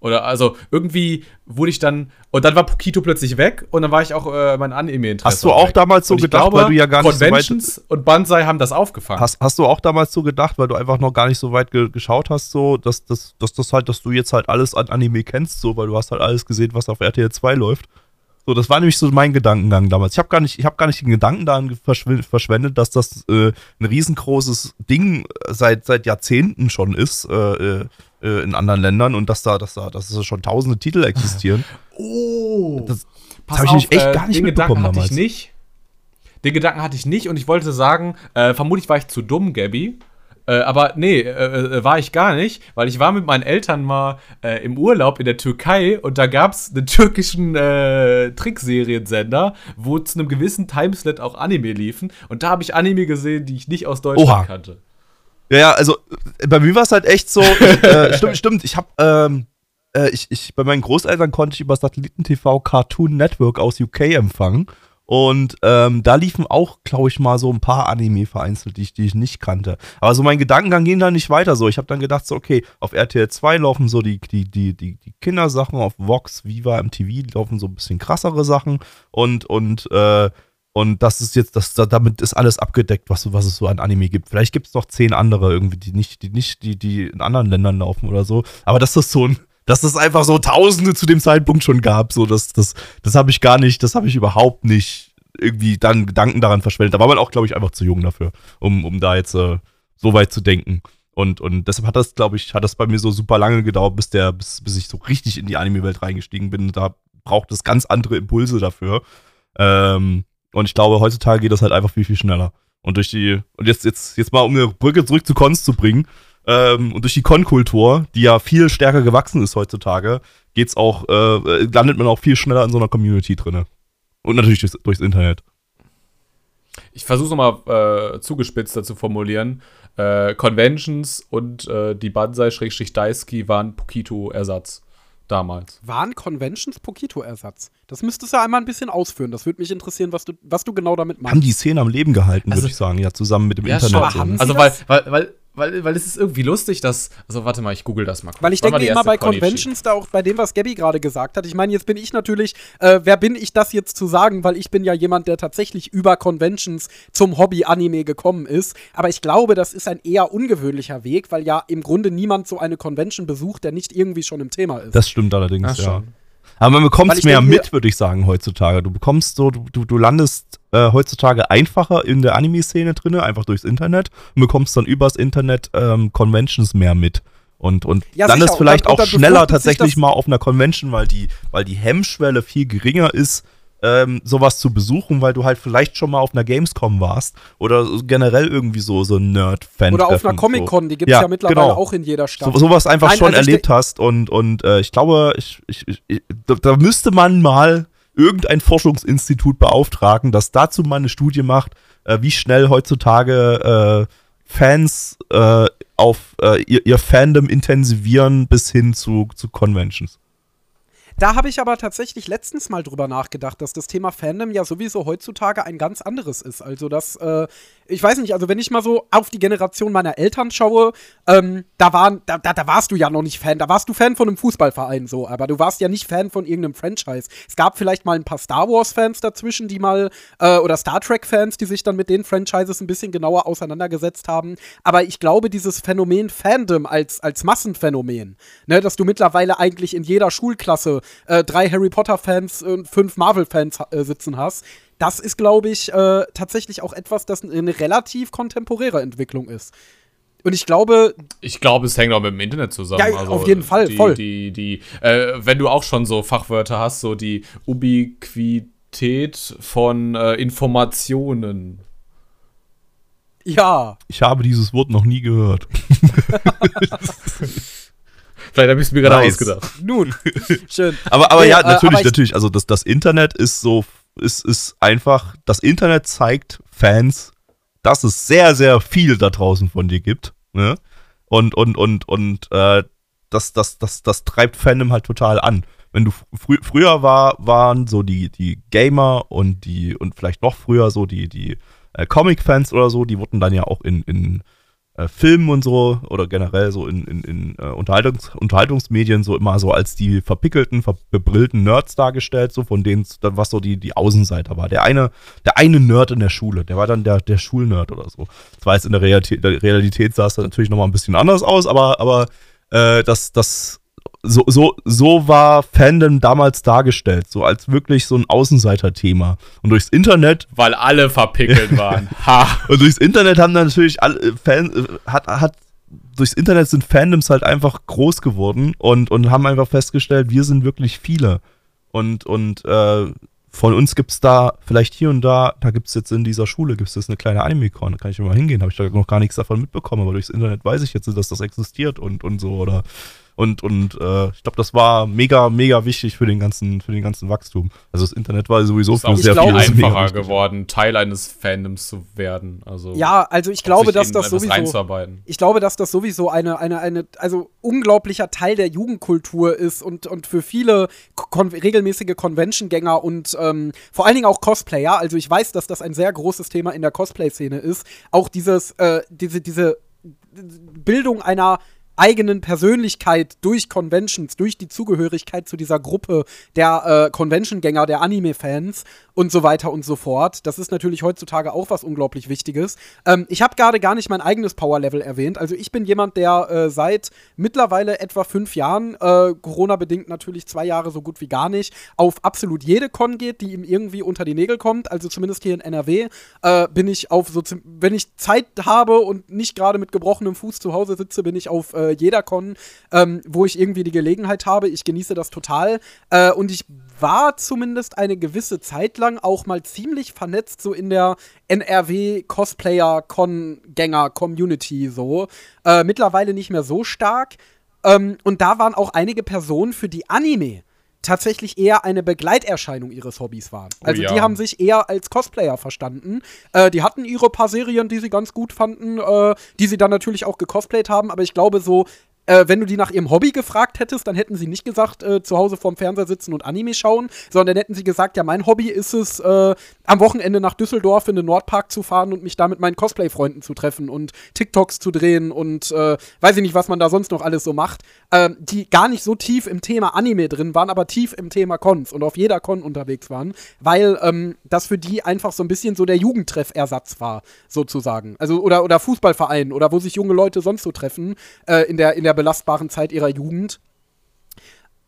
Oder also irgendwie wurde ich dann und dann war Pokito plötzlich weg und dann war ich auch äh, mein Anime-Interesse. Hast du auch weg. damals so gedacht, glaube, weil du ja gar nicht so weit Conventions und Banzai haben das aufgefangen. Hast, hast du auch damals so gedacht, weil du einfach noch gar nicht so weit ge geschaut hast, so, dass, dass, dass das halt, dass du jetzt halt alles an Anime kennst, so, weil du hast halt alles gesehen, was auf RTL 2 läuft. So, das war nämlich so mein Gedankengang damals. Ich habe gar nicht, ich habe gar nicht den Gedanken daran verschw- verschwendet, dass das äh, ein riesengroßes Ding seit seit Jahrzehnten schon ist äh, äh, äh, in anderen Ländern und dass da, dass da, dass da schon tausende Titel existieren. *laughs* Oh, Das- hab ich mich echt gar nicht den Gedanken mitbekommen hatte damals. ich nicht. Den Gedanken hatte ich nicht und ich wollte sagen, äh, vermutlich war ich zu dumm, Gabby. Äh, aber nee, äh, äh, war ich gar nicht, weil ich war mit meinen Eltern mal äh, im Urlaub in der Türkei und da gab es einen türkischen äh, Trickseriensender, wo zu einem gewissen Timeslot auch Anime liefen. Und da habe ich Anime gesehen, die ich nicht aus Deutschland Oha. kannte. Ja, ja, also bei mir war es halt echt so, äh, *laughs* stimmt, stimmt, ich habe ähm, äh, ich, ich, bei meinen Großeltern konnte ich über Satelliten-TV Cartoon Network aus UK empfangen. Und ähm, da liefen auch, glaube ich, mal so ein paar Anime vereinzelt, die ich, die ich nicht kannte. Aber so mein Gedankengang ging da nicht weiter so. Ich habe dann gedacht, so, okay, auf RTL 2 laufen so die, die, die, die, die Kindersachen, auf Vox, Viva, MTV laufen so ein bisschen krassere Sachen. Und, und, äh, und das ist jetzt, das, da- damit ist alles abgedeckt, was, was es so an Anime gibt. Vielleicht gibt es noch zehn andere irgendwie, die nicht, die nicht, die, die in anderen Ländern laufen oder so. Aber das so ein, dass es einfach so Tausende zu dem Zeitpunkt schon gab, so das, das, das habe ich gar nicht, das habe ich überhaupt nicht irgendwie dann Gedanken daran verschwendet. Da war man auch, glaube ich, einfach zu jung dafür, um, um da jetzt äh, so weit zu denken. Und, und deshalb hat das, glaube ich, hat das bei mir so super lange gedauert, bis der, bis, bis ich so richtig in die Anime-Welt reingestiegen bin. Da braucht es ganz andere Impulse dafür. Ähm, und ich glaube, heutzutage geht das halt einfach viel, viel schneller. Und durch die, und jetzt, jetzt, jetzt mal um eine Brücke zurück zu Cons zu bringen, ähm, und durch die Con-Kultur, die ja viel stärker gewachsen ist heutzutage, geht's auch, äh, landet man auch viel schneller in so einer Community drinne. Und natürlich durchs, durchs Internet. Ich versuche es nochmal äh, zugespitzter zu formulieren. Äh, Conventions und äh, die Banzai-Daisuke waren Pokito-Ersatz damals. Waren Conventions Pokito-Ersatz? Das müsstest du einmal ein bisschen ausführen. Das würde mich interessieren, was du, was du genau damit meinst. Haben die Szene am Leben gehalten, Also- würde ich sagen, ja, zusammen mit dem Ja, Internet. schon. so, Haben sie Also, weil, weil, weil, weil, weil es ist irgendwie lustig, dass. Also, warte mal, ich google das mal kurz. Weil ich denke immer bei Konichi? Conventions, da auch bei dem, was Gabby gerade gesagt hat. Ich meine, jetzt bin ich natürlich, äh, wer bin ich das jetzt zu sagen, weil ich bin ja jemand, der tatsächlich über Conventions zum Hobby Anime gekommen ist. Aber ich glaube, das ist ein eher ungewöhnlicher Weg, weil ja im Grunde niemand so eine Convention besucht, der nicht irgendwie schon im Thema ist. Das stimmt allerdings, Ach, ja. schon. Aber man bekommt es mehr mit, würde ich sagen, heutzutage. Du bekommst so, du, du, du landest äh, heutzutage einfacher in der Anime-Szene drinne, einfach durchs Internet und bekommst dann übers Internet ähm, Conventions mehr mit. Und, und Ja, landest sicher. vielleicht Und dann- und auch dann schneller tatsächlich mal auf einer Convention, weil die, weil die Hemmschwelle viel geringer ist, ähm, sowas zu besuchen, weil du halt vielleicht schon mal auf einer Gamescom warst oder generell irgendwie so, so ein Nerd-Fan. Oder auf einer Comic-Con, die gibt es Ja, ja, mittlerweile genau. auch in jeder Stadt. so, sowas einfach Nein, schon also erlebt hast und, und äh, ich glaube, ich, ich, ich, ich, da, da müsste man mal irgendein Forschungsinstitut beauftragen, das dazu mal eine Studie macht, äh, wie schnell heutzutage äh, Fans äh, auf äh, ihr, ihr Fandom intensivieren bis hin zu, zu Conventions. Da habe ich aber tatsächlich letztens mal drüber nachgedacht, dass das Thema Fandom ja sowieso heutzutage ein ganz anderes ist. Also das, äh, ich weiß nicht, also wenn ich mal so auf die Generation meiner Eltern schaue, ähm, da waren, da, da, da warst du ja noch nicht Fan, da warst du Fan von einem Fußballverein so, aber du warst ja nicht Fan von irgendeinem Franchise. Es gab vielleicht mal ein paar Star Wars-Fans dazwischen, die mal, äh, oder Star Trek-Fans, die sich dann mit den Franchises ein bisschen genauer auseinandergesetzt haben. Aber ich glaube, dieses Phänomen Fandom als, als Massenphänomen, ne, dass du mittlerweile eigentlich in jeder Schulklasse äh, drei Harry Potter-Fans und fünf Marvel-Fans äh, sitzen hast, das ist, glaube ich, äh, tatsächlich auch etwas, das eine relativ kontemporäre Entwicklung ist. Und ich glaube, Ich glaube, es hängt auch mit dem Internet zusammen. Ja, auf jeden Fall, die, voll. Die, die, äh, wenn du auch schon so Fachwörter hast, so die Ubiquität von äh, Informationen. ja, Ich habe dieses Wort noch nie gehört. *laughs* Vielleicht habe ich es mir gerade Nice. ausgedacht. nun, *laughs* schön. Aber, aber Nee, ja, äh, natürlich, aber ich- natürlich. Also das, das Internet ist so, ist, ist einfach, das Internet zeigt Fans, dass es sehr, sehr viel da draußen von dir gibt. Ne? Und, und, und, und äh, das, das, das, das treibt Fandom halt total an. wenn du frü früher war, waren so die, die Gamer und die, und vielleicht noch früher so die, die äh, Comic-Fans oder so, die wurden dann ja auch in, in äh, Filmen und so oder generell so in, in, in äh, Unterhaltungs Unterhaltungsmedien so immer so als die verpickelten, verbrillten Nerds dargestellt, so von denen, was so die, die Außenseiter war. Der eine, der eine Nerd in der Schule, der war dann der, der Schulnerd oder so. Das war jetzt in der Realität, der Realität sah es natürlich nochmal ein bisschen anders aus, aber, aber äh, das, das so, so, so war Fandom damals dargestellt, so als wirklich so ein Außenseiter-Thema. Und durchs Internet. Weil alle verpickelt waren. *laughs* ha! Und durchs Internet haben dann natürlich alle äh, Fans, äh, hat, hat, durchs Internet sind Fandoms halt einfach groß geworden und, und haben einfach festgestellt, wir sind wirklich viele. Und, und äh, von uns gibt es da vielleicht hier und da, da gibt es jetzt in dieser Schule, gibt es eine kleine Anime-Con, da kann ich mal hingehen, habe ich da noch gar nichts davon mitbekommen, aber durchs Internet weiß ich jetzt, dass das existiert und, und so, oder und, und äh, ich glaube, das war mega, mega wichtig für den ganzen, für den ganzen Wachstum. Also das Internet war sowieso für sehr viel einfacher geworden, Teil eines Fandoms zu werden. Also ja, also ich glaube, dass das sowieso. Ich glaube, dass das sowieso eine, eine, eine, also unglaublicher Teil der Jugendkultur ist und, und für viele kon regelmäßige Convention-Gänger und ähm, vor allen Dingen auch Cosplayer. Also ich weiß, dass das ein sehr großes Thema in der Cosplay-Szene ist. Auch dieses, äh, diese, diese Bildung einer eigenen Persönlichkeit durch Conventions, durch die Zugehörigkeit zu dieser Gruppe der äh, Convention-Gänger, der Anime-Fans und so weiter und so fort. Das ist natürlich heutzutage auch was unglaublich Wichtiges. Ähm, ich habe gerade gar nicht mein eigenes Power-Level erwähnt. Also ich bin jemand, der äh, seit mittlerweile etwa fünf Jahren, äh, Corona-bedingt natürlich zwei Jahre so gut wie gar nicht, auf absolut jede Con geht, die ihm irgendwie unter die Nägel kommt. Also zumindest hier in NRW äh, bin ich auf so, wenn ich Zeit habe und nicht gerade mit gebrochenem Fuß zu Hause sitze, bin ich auf äh, jeder Con, ähm, wo ich irgendwie die Gelegenheit habe. Ich genieße das total. Äh, und ich war zumindest eine gewisse Zeit lang auch mal ziemlich vernetzt, so in der NRW-Cosplayer-Con-Gänger-Community so. Äh, mittlerweile nicht mehr so stark. Ähm, und da waren auch einige Personen, für die Anime tatsächlich eher eine Begleiterscheinung ihres Hobbys waren. Oh also oh ja. die haben sich eher als Cosplayer verstanden. Äh, die hatten ihre paar Serien, die sie ganz gut fanden, äh, die sie dann natürlich auch gecosplayt haben, aber ich glaube so äh, wenn du die nach ihrem Hobby gefragt hättest, dann hätten sie nicht gesagt, äh, zu Hause vorm Fernseher sitzen und Anime schauen, sondern hätten sie gesagt, ja, mein Hobby ist es, äh, am Wochenende nach Düsseldorf in den Nordpark zu fahren und mich da mit meinen Cosplay-Freunden zu treffen und TikToks zu drehen und äh, weiß ich nicht, was man da sonst noch alles so macht, ähm, die gar nicht so tief im Thema Anime drin waren, aber tief im Thema Cons und auf jeder Con unterwegs waren, weil ähm, das für die einfach so ein bisschen so der Jugendtreffersatz war, sozusagen. Also, oder, oder Fußballverein oder wo sich junge Leute sonst so treffen äh, in der, in der belastbaren Zeit ihrer Jugend.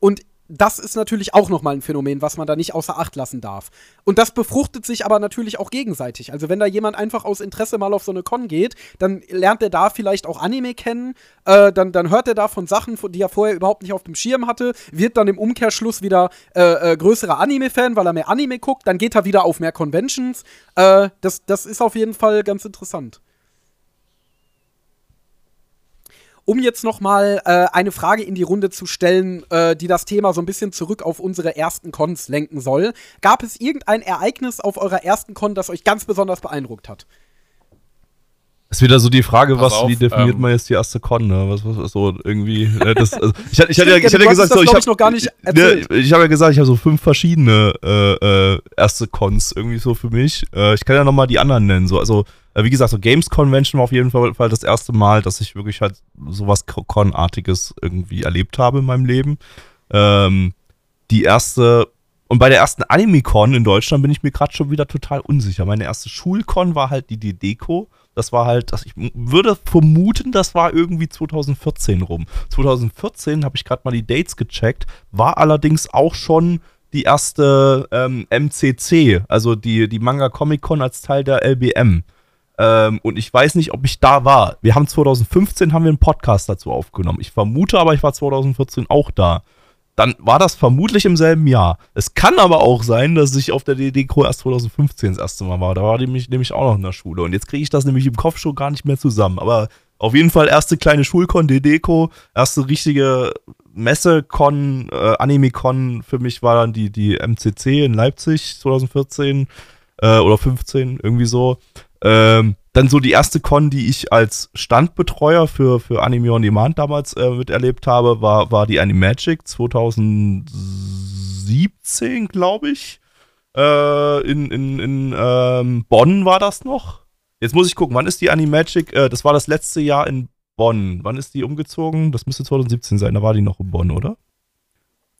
Und das ist natürlich auch nochmal ein Phänomen, was man da nicht außer Acht lassen darf. Und das befruchtet sich aber natürlich auch gegenseitig. Also wenn da jemand einfach aus Interesse mal auf so eine Con geht, dann lernt er da vielleicht auch Anime kennen, äh, dann, dann hört er da von Sachen, die er vorher überhaupt nicht auf dem Schirm hatte, wird dann im Umkehrschluss wieder äh, äh, größerer Anime-Fan, weil er mehr Anime guckt, dann geht er wieder auf mehr Conventions. Äh, das, das ist auf jeden Fall ganz interessant. Um jetzt noch mal äh, eine Frage in die Runde zu stellen, äh, die das Thema so ein bisschen zurück auf unsere ersten Cons lenken soll. Gab es irgendein Ereignis auf eurer ersten Con, das euch ganz besonders beeindruckt hat? Ist wieder so die Frage, Pass was, auf, wie definiert ähm, man jetzt die erste Con, ne? Was, was so irgendwie. Äh, das, also, ich, ich, hatte, ich hatte ja gesagt, so, ich habe noch Ne, ich habe ja gesagt, ich habe so fünf verschiedene äh, äh, erste Cons irgendwie so für mich. Äh, ich kann ja noch mal die anderen nennen. So, also äh, wie gesagt, so Games Convention war auf jeden Fall das erste Mal, dass ich wirklich halt sowas Con-artiges irgendwie erlebt habe in meinem Leben. Ähm, die erste und bei der ersten Anime-Con in Deutschland bin ich mir gerade schon wieder total unsicher. Meine erste Schulcon war halt die DDeco. Das war halt, ich würde vermuten, das war irgendwie 2014 rum. 2014 habe ich gerade mal die Dates gecheckt, war allerdings auch schon die erste ähm, MCC, also die, die Manga Comic Con als Teil der LBM. Ähm, und ich weiß nicht, ob ich da war. Wir haben 2015 haben wir einen Podcast dazu aufgenommen. Ich vermute aber, ich war 2014 auch da dann war das vermutlich im selben Jahr. Es kann aber auch sein, dass ich auf der DDCO erst 2015 das erste Mal war. Da war ich nämlich auch noch in der Schule. Und jetzt kriege ich das nämlich im Kopf schon gar nicht mehr zusammen. Aber auf jeden Fall erste kleine Schulcon, DDCO, erste richtige Messe-Con, äh, Anime-Con für mich war dann die, die MCC in Leipzig 2014 äh, oder 15, irgendwie so. Ähm, dann so die erste Con, die ich als Standbetreuer für, für Anime on Demand damals äh, miterlebt habe, war, war die Animagic 2017 2017, glaube ich. Äh, in in, in ähm, Bonn war das noch. Jetzt muss ich gucken, wann ist die Animagic? Äh, das war das letzte Jahr in Bonn. Wann ist die umgezogen? Das müsste 2017 sein, da war die noch in Bonn, oder?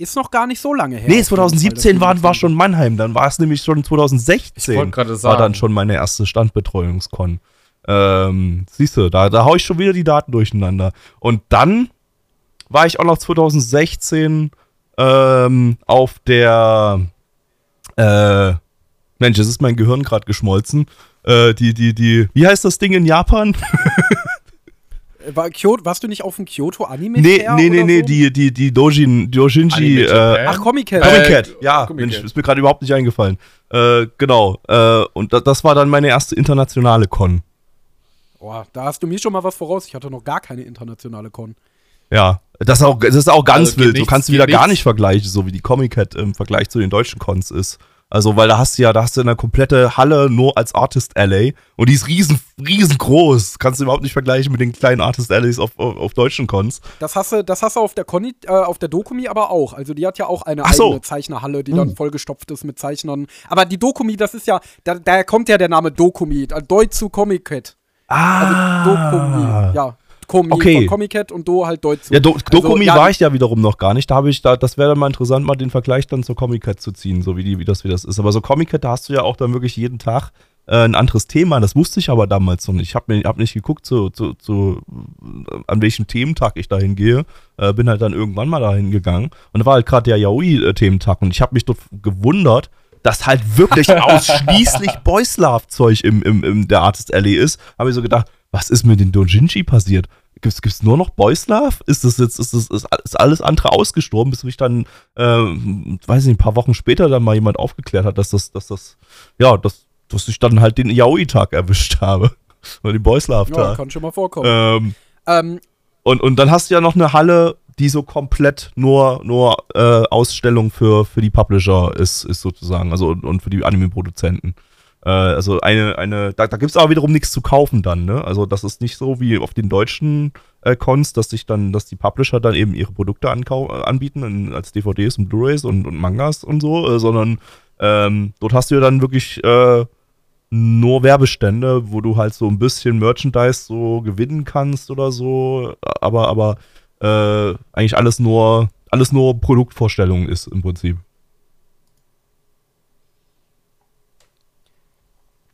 Ist noch gar nicht so lange her. Nee, 2017 war, war schon Mannheim, dann war es nämlich schon 2016. Ich wollte gerade War sagen. dann schon meine erste Standbetreuungskon. Ähm, siehst du, da, da hau ich schon wieder die Daten durcheinander. Und dann war ich auch noch 2016 ähm, auf der äh, Mensch, es ist mein Gehirn gerade geschmolzen. Äh, die, die, die, wie heißt das Ding in Japan? *laughs* War Kyoto, warst du nicht auf dem Kyoto Anime nee, nee, nee, nee, so? die, die, die Dojin, Dojinji, äh? Ach, Comic Äh, Comic Cat, ja, Comic Mensch, Cat. ist mir gerade überhaupt nicht eingefallen. Äh, genau, äh, und da, das war dann meine erste internationale Con. Boah, da hast du mir schon mal was voraus. Ich hatte noch gar keine internationale Con. Ja, das ist auch, das ist auch ganz Also wild. Du nichts, kannst geht wieder gar nichts. nicht vergleichen, so wie die Comic Cat im Vergleich zu den deutschen Cons ist. Also, weil da hast du ja, da hast du eine komplette Halle nur als Artist Alley und die ist riesen, riesengroß. Kannst du überhaupt nicht vergleichen mit den kleinen Artist Alleys auf, auf, auf deutschen Cons. Das hast du, das hast du auf der Koni, äh, auf der Dokumi aber auch. Also die hat ja auch eine Ach so. eigene Zeichnerhalle, die Hm. dann vollgestopft ist mit Zeichnern. Aber die Dokumi, das ist ja, da, daher kommt ja der Name Dokumi, äh, Deutzu Comic Cat. Also Dokumi, ja. Komi. Okay. von Comic Cat und Do halt Deutzu. Ja, Do Also, Dokumi ja, war ich ja wiederum noch gar nicht. Da habe ich, da, das wäre dann mal interessant, mal den Vergleich dann zur Comic Cat zu ziehen, so wie die, wie das, wie das ist. Aber so Comic Cat, da hast du ja auch dann wirklich jeden Tag äh, ein anderes Thema. Das wusste ich aber damals noch nicht. Ich habe hab nicht geguckt, zu, zu, zu, an welchem Thementag ich dahin gehe. Äh, bin halt dann irgendwann mal dahin gegangen. Und da war halt gerade der Yaoi-Thementag. Und ich habe mich dort gewundert, dass halt wirklich *laughs* ausschließlich Boys Love Zeug im, im, im der Artist Alley ist. Habe ich so gedacht, was ist mit den Dojinshi passiert? Gibt's, gibt's nur noch Boys Love? Ist das jetzt, ist das, ist, ist alles andere ausgestorben, bis mich dann, äh, weiß nicht, ein paar Wochen später dann mal jemand aufgeklärt hat, dass das, dass das, ja, dass, dass ich dann halt den Yaoi-Tag erwischt habe. *laughs* Oder den Boys ja, Love-Tag. kann schon mal vorkommen. ähm, Ähm, und, und dann hast du ja noch eine Halle, die so komplett nur, nur äh, Ausstellung für, für die Publisher ist, ist sozusagen, also und, und für die Anime-Produzenten. Äh, also eine, eine, da, da gibt es aber wiederum nichts zu kaufen dann, ne? Also das ist nicht so wie auf den deutschen äh, Cons, dass sich dann, dass die Publisher dann eben ihre Produkte äh, anbieten in, als DVDs und Blu-Rays und, und Mangas und so, äh, sondern ähm, dort hast du ja dann wirklich äh, nur Werbestände, wo du halt so ein bisschen Merchandise so gewinnen kannst oder so, aber, aber äh, eigentlich alles nur, alles nur Produktvorstellungen ist im Prinzip.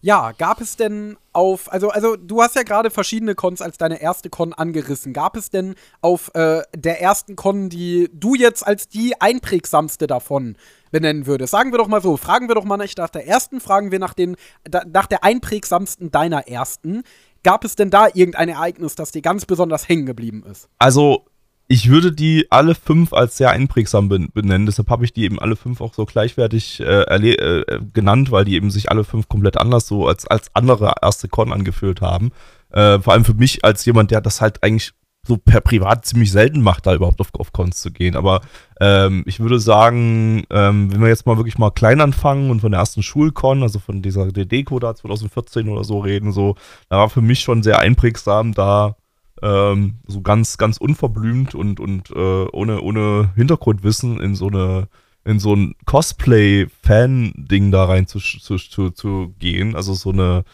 Ja, gab es denn auf, also, also du hast ja gerade verschiedene Cons als deine erste Con angerissen. Gab es denn auf äh, der ersten Con, die du jetzt als die einprägsamste davon benennen würdest? Sagen wir doch mal so, fragen wir doch mal nicht nach der ersten, fragen wir nach, den, da, nach der einprägsamsten deiner ersten. Gab es denn da irgendein Ereignis, das dir ganz besonders hängen geblieben ist? Also, ich würde die alle fünf als sehr einprägsam ben- benennen. Deshalb habe ich die eben alle fünf auch so gleichwertig äh, äh, genannt, weil die eben sich alle fünf komplett anders so als, als andere erste Con angefühlt haben. Äh, vor allem für mich als jemand, der das halt eigentlich so per Privat ziemlich selten macht, da überhaupt auf, auf Cons zu gehen. Aber ähm, ich würde sagen, ähm, wenn wir jetzt mal wirklich mal klein anfangen und von der ersten Schulcon, also von dieser Deko da 2014 oder so reden, so, da war für mich schon sehr einprägsam, da ähm, so ganz, ganz unverblümt und, und äh, ohne, ohne Hintergrundwissen in so eine in so ein Cosplay-Fan-Ding da rein zu, zu, zu, zu gehen. Also so eine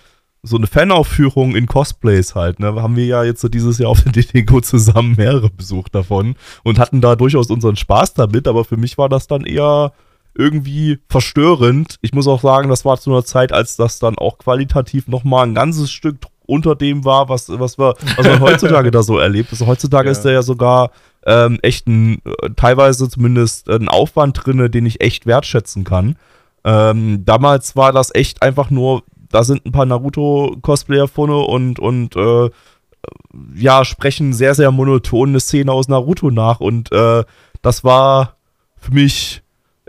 so eine Fanaufführung in Cosplays halt, ne? Haben wir ja jetzt so dieses Jahr auf der *laughs* DTGO zusammen mehrere besucht davon und hatten da durchaus unseren Spaß damit, aber für mich war das dann eher irgendwie verstörend. Ich muss auch sagen, das war zu einer Zeit, als das dann auch qualitativ nochmal ein ganzes Stück unter dem war, was, was, wir, was man heutzutage da so erlebt. Also heutzutage Ja. ist da ja sogar ähm, echt ein, äh, teilweise zumindest ein Aufwand drinne, den ich echt wertschätzen kann. Ähm, damals war das echt einfach nur, da sind ein paar Naruto-Cosplayer vorne und, und äh, ja, sprechen sehr, sehr monoton eine Szene aus Naruto nach und äh, das war für mich,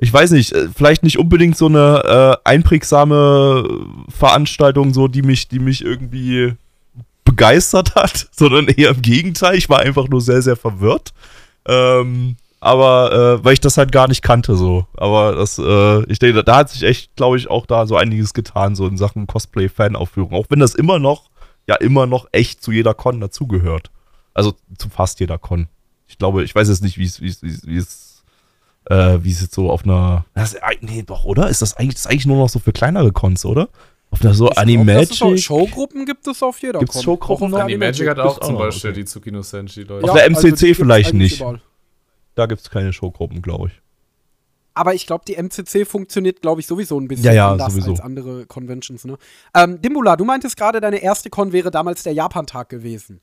ich weiß nicht, äh, vielleicht nicht unbedingt so eine äh, einprägsame Veranstaltung, so die mich, die mich irgendwie begeistert hat, *laughs* sondern eher im Gegenteil. Ich war einfach nur sehr, sehr verwirrt. Ähm, aber äh, weil ich das halt gar nicht kannte so. Aber das, äh, ich denke, da hat sich echt, glaube ich, auch da so einiges getan, so in Sachen Cosplay-Fan-Aufführung. Auch wenn das immer noch, ja, immer noch echt zu jeder Con dazugehört. Also zu fast jeder Con. Ich glaube, ich weiß jetzt nicht, wie es, äh, wie es jetzt so auf einer. Das, nee, doch, oder? Ist das eigentlich, das ist eigentlich nur noch so für kleinere Cons, oder? Auf einer so Animagic. Showgruppen gibt es auf jeder Gibt's Con. Showgruppen Auch auf noch? der Animagic hat auch zum Beispiel okay. die Tsukino Senshi, Leute. Auf der MCC gibt's vielleicht nicht. überall. Da gibt es keine Showgruppen, glaube ich. Aber ich glaube, die MCC funktioniert, glaube ich, sowieso ein bisschen Ja, ja, anders sowieso. als andere Conventions. Ne? Ähm, Dimbula, du meintest gerade, deine erste Con wäre damals der Japan-Tag gewesen.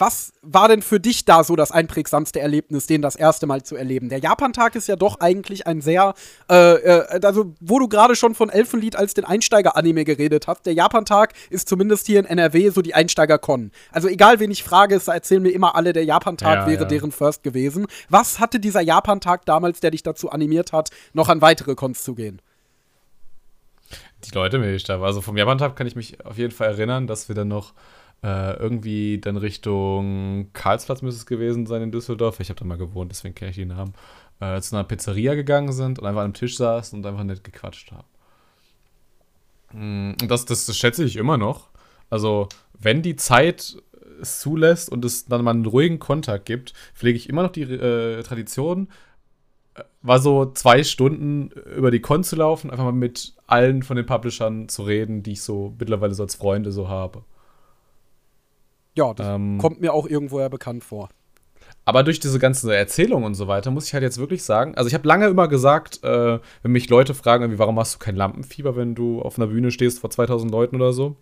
Was war denn für dich da so das einprägsamste Erlebnis, den das erste Mal zu erleben? Der Japan-Tag ist ja doch eigentlich ein sehr, äh, äh, also wo du gerade schon von Elfenlied als den Einsteiger-Anime geredet hast, der Japan-Tag ist zumindest hier in NRW so die Einsteiger-Con. Also egal, wen ich frage, es erzählen mir immer alle, der Japan-Tag Ja, wäre ja. deren First gewesen. Was hatte dieser Japan-Tag damals, der dich dazu animiert hat, noch an weitere Cons zu gehen? die Leute, mit denen ich da war. Also vom Japan-Tag kann ich mich auf jeden Fall erinnern, dass wir dann noch äh, irgendwie dann Richtung Karlsplatz müsste es gewesen sein in Düsseldorf. Ich habe da mal gewohnt, deswegen kenne ich die Namen. Äh, zu einer Pizzeria gegangen sind und einfach einem Tisch saßen und einfach nett gequatscht haben. Mm, Und das, das, das schätze ich immer noch. Also, wenn die Zeit es zulässt und es dann mal einen ruhigen Kontakt gibt, pflege ich immer noch die äh, Tradition, äh, war so zwei Stunden über die Con zu laufen, einfach mal mit allen von den Publishern zu reden, die ich so mittlerweile so als Freunde so habe. Ja, das Ähm. kommt mir auch irgendwoher bekannt vor. Aber durch diese ganze Erzählung und so weiter muss ich halt jetzt wirklich sagen, also ich habe lange immer gesagt, äh, wenn mich Leute fragen, irgendwie, warum hast du kein Lampenfieber, wenn du auf einer Bühne stehst vor 2000 Leuten oder so.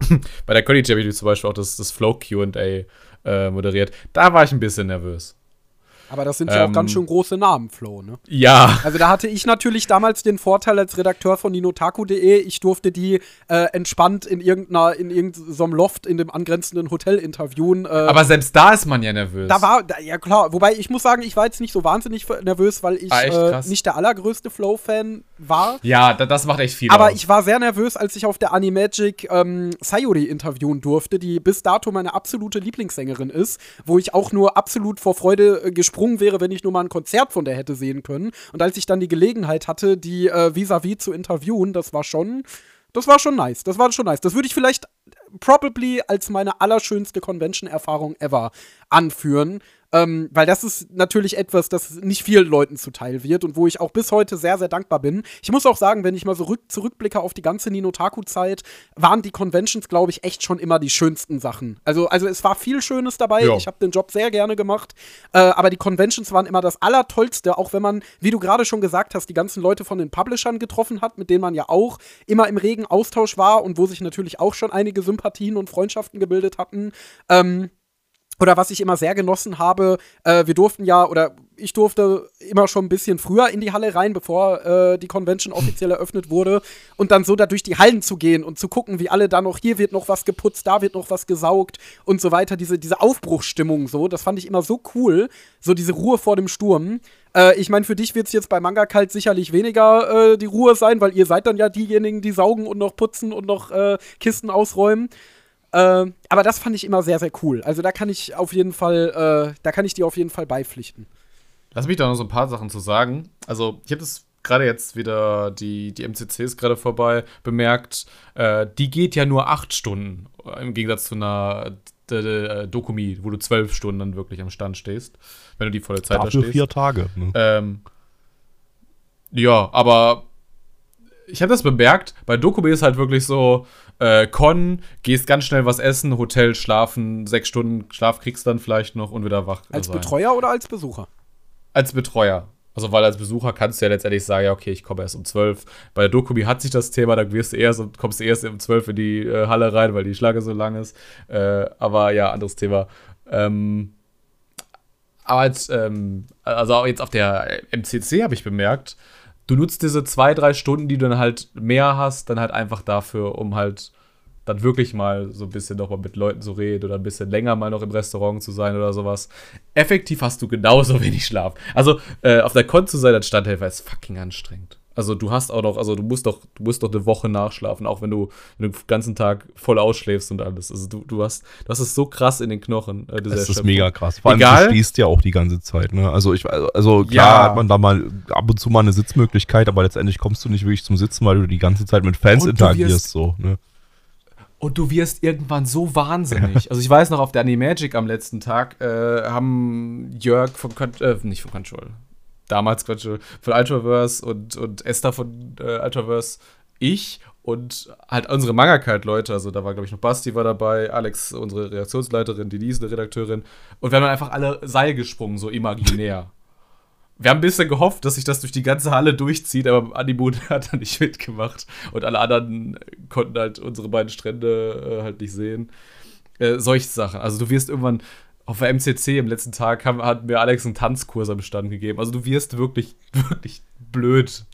*laughs* Bei der College habe ich zum Beispiel auch das, das Flow QA äh, moderiert. Da war ich ein bisschen nervös. Aber das sind ja auch Ähm. ganz schön große Namen, Flo, ne? Ja, Also da hatte ich natürlich damals den Vorteil als Redakteur von ninotaku.de, ich durfte die äh, entspannt in irgendeiner, in irgendeinem Loft in dem angrenzenden Hotel interviewen. Äh, aber selbst da ist man ja nervös. da war, da, ja klar, wobei ich muss sagen, ich war jetzt nicht so wahnsinnig nervös, weil ich Ah, äh, nicht der allergrößte Flow-Fan war. ja, da, das macht echt viel Aber aus. ich war sehr nervös, als ich auf der Animagic ähm, Sayuri interviewen durfte, die bis dato meine absolute Lieblingssängerin ist, wo ich auch nur absolut vor Freude äh, gesprungen wäre, wenn ich nur mal ein Konzert von der hätte sehen können. Und als ich dann die Gelegenheit hatte, die äh, vis-à-vis zu interviewen, das war schon, das war schon nice. Das war schon nice. Das würde ich vielleicht probably als meine allerschönste Convention-Erfahrung ever anführen. Ähm, weil das ist natürlich etwas, das nicht vielen Leuten zuteil wird und wo ich auch bis heute sehr, sehr dankbar bin. Ich muss auch sagen, wenn ich mal so rück zurückblicke auf die ganze Ninotaku-Zeit, waren die Conventions, glaube ich, echt schon immer die schönsten Sachen. Also, also es war viel Schönes dabei. Ja. Ich habe den Job sehr gerne gemacht. Äh, aber die Conventions waren immer das Allertollste, auch wenn man, wie du gerade schon gesagt hast, die ganzen Leute von den Publishern getroffen hat, mit denen man ja auch immer im regen Austausch war und wo sich natürlich auch schon einige Sympathien und Freundschaften gebildet hatten. Ähm, oder was ich immer sehr genossen habe, äh, wir durften ja, oder ich durfte immer schon ein bisschen früher in die Halle rein, bevor äh, die Convention *laughs* offiziell eröffnet wurde. Und dann so da durch die Hallen zu gehen und zu gucken, wie alle da noch, hier wird noch was geputzt, da wird noch was gesaugt und so weiter. Diese, diese Aufbruchsstimmung so, das fand ich immer so cool. So diese Ruhe vor dem Sturm. Äh, ich meine, für dich wird es jetzt bei Manga Kalt sicherlich weniger äh, die Ruhe sein, weil ihr seid dann ja diejenigen, die saugen und noch putzen und noch äh, Kisten ausräumen. Äh, aber das fand ich immer sehr, sehr cool. Also da kann ich auf jeden Fall, äh, da kann ich dir auf jeden Fall beipflichten. Lass mich da noch so ein paar Sachen zu sagen. Also, ich habe das gerade jetzt wieder, die, die MCC ist gerade vorbei, bemerkt, äh, die geht ja nur acht Stunden. Im Gegensatz zu einer äh, Dokumi, wo du zwölf Stunden dann wirklich am Stand stehst, wenn du die volle Zeit da Dafür stehst. vier Tage. Ne? Ähm, ja, aber ich habe das bemerkt, bei Dokumi ist halt wirklich so, äh, Con, gehst ganz schnell was essen, Hotel, schlafen, sechs Stunden Schlaf kriegst dann vielleicht noch und wieder wach Als sein. Betreuer oder als Besucher? Als Betreuer. Also, weil als Besucher kannst du ja letztendlich sagen, ja, okay, ich komme erst um 12. Bei der Dokumi hat sich das Thema, da wirst du erst, kommst du erst um 12 in die äh, Halle rein, weil die Schlange so lang ist. Äh, aber ja, anderes Thema. Ähm, aber als, ähm, also auch jetzt auf der MCC habe ich bemerkt, du nutzt diese zwei, drei Stunden, die du dann halt mehr hast, dann halt einfach dafür, um halt dann wirklich mal so ein bisschen noch mal mit Leuten zu reden oder ein bisschen länger mal noch im Restaurant zu sein oder sowas. Effektiv hast du genauso *laughs* wenig Schlaf. Also äh, auf der Con zu sein als Standhelfer ist fucking anstrengend. Also du hast auch noch, also du musst doch, du musst doch eine Woche nachschlafen, auch wenn du, wenn du den ganzen Tag voll ausschläfst und alles. Also du, du hast, hast es so krass in den Knochen. Äh, Das ist mega krass. Vor allem, Egal. du stehst ja auch die ganze Zeit. Ne? Also, ich, also klar Ja. hat man da mal ab und zu mal eine Sitzmöglichkeit, aber letztendlich kommst du nicht wirklich zum Sitzen, weil du die ganze Zeit mit Fans Und interagierst. So, ne? Und du wirst irgendwann so wahnsinnig. *laughs* also ich weiß noch, auf der Animagic am letzten Tag äh, haben Jörg von äh, nicht von Control. Damals Quatsch, von Ultraverse und, und Esther von äh, Ultraverse, ich und halt unsere Mangaka-Leute, also da war, glaube ich, noch Basti war dabei, Alex, unsere Redaktionsleiterin, Denise, eine Redakteurin. Und wir haben dann einfach alle Seil gesprungen, so imaginär. *laughs* wir haben ein bisschen gehofft, dass sich das durch die ganze Halle durchzieht, aber Animu *laughs* hat da nicht mitgemacht. Und alle anderen konnten halt unsere beiden Strände äh, halt nicht sehen. Äh, solche Sachen. Also du wirst irgendwann auf der MCC im letzten Tag haben, hat mir Alex einen Tanzkurs am Stand gegeben. Also du wirst wirklich, *laughs* wirklich blöd.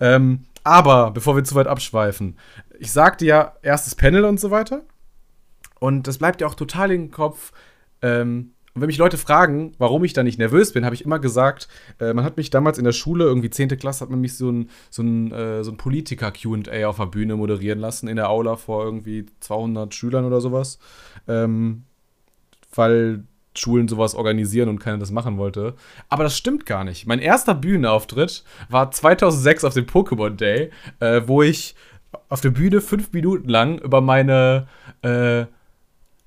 Ähm, aber bevor wir zu weit abschweifen, ich sagte ja erstes Panel und so weiter. Und das bleibt ja auch total im Kopf. Ähm, und wenn mich Leute fragen, warum ich da nicht nervös bin, habe ich immer gesagt, äh, man hat mich damals in der Schule, irgendwie 10. Klasse, hat man mich so ein, so ein, äh, so ein Politiker-QA auf der Bühne moderieren lassen, in der Aula vor irgendwie 200 Schülern oder sowas. Ähm, weil Schulen sowas organisieren und keiner das machen wollte. Aber das stimmt gar nicht. Mein erster Bühnenauftritt war 2006 auf dem Pokémon Day, äh, wo ich auf der Bühne fünf Minuten lang über meine, äh,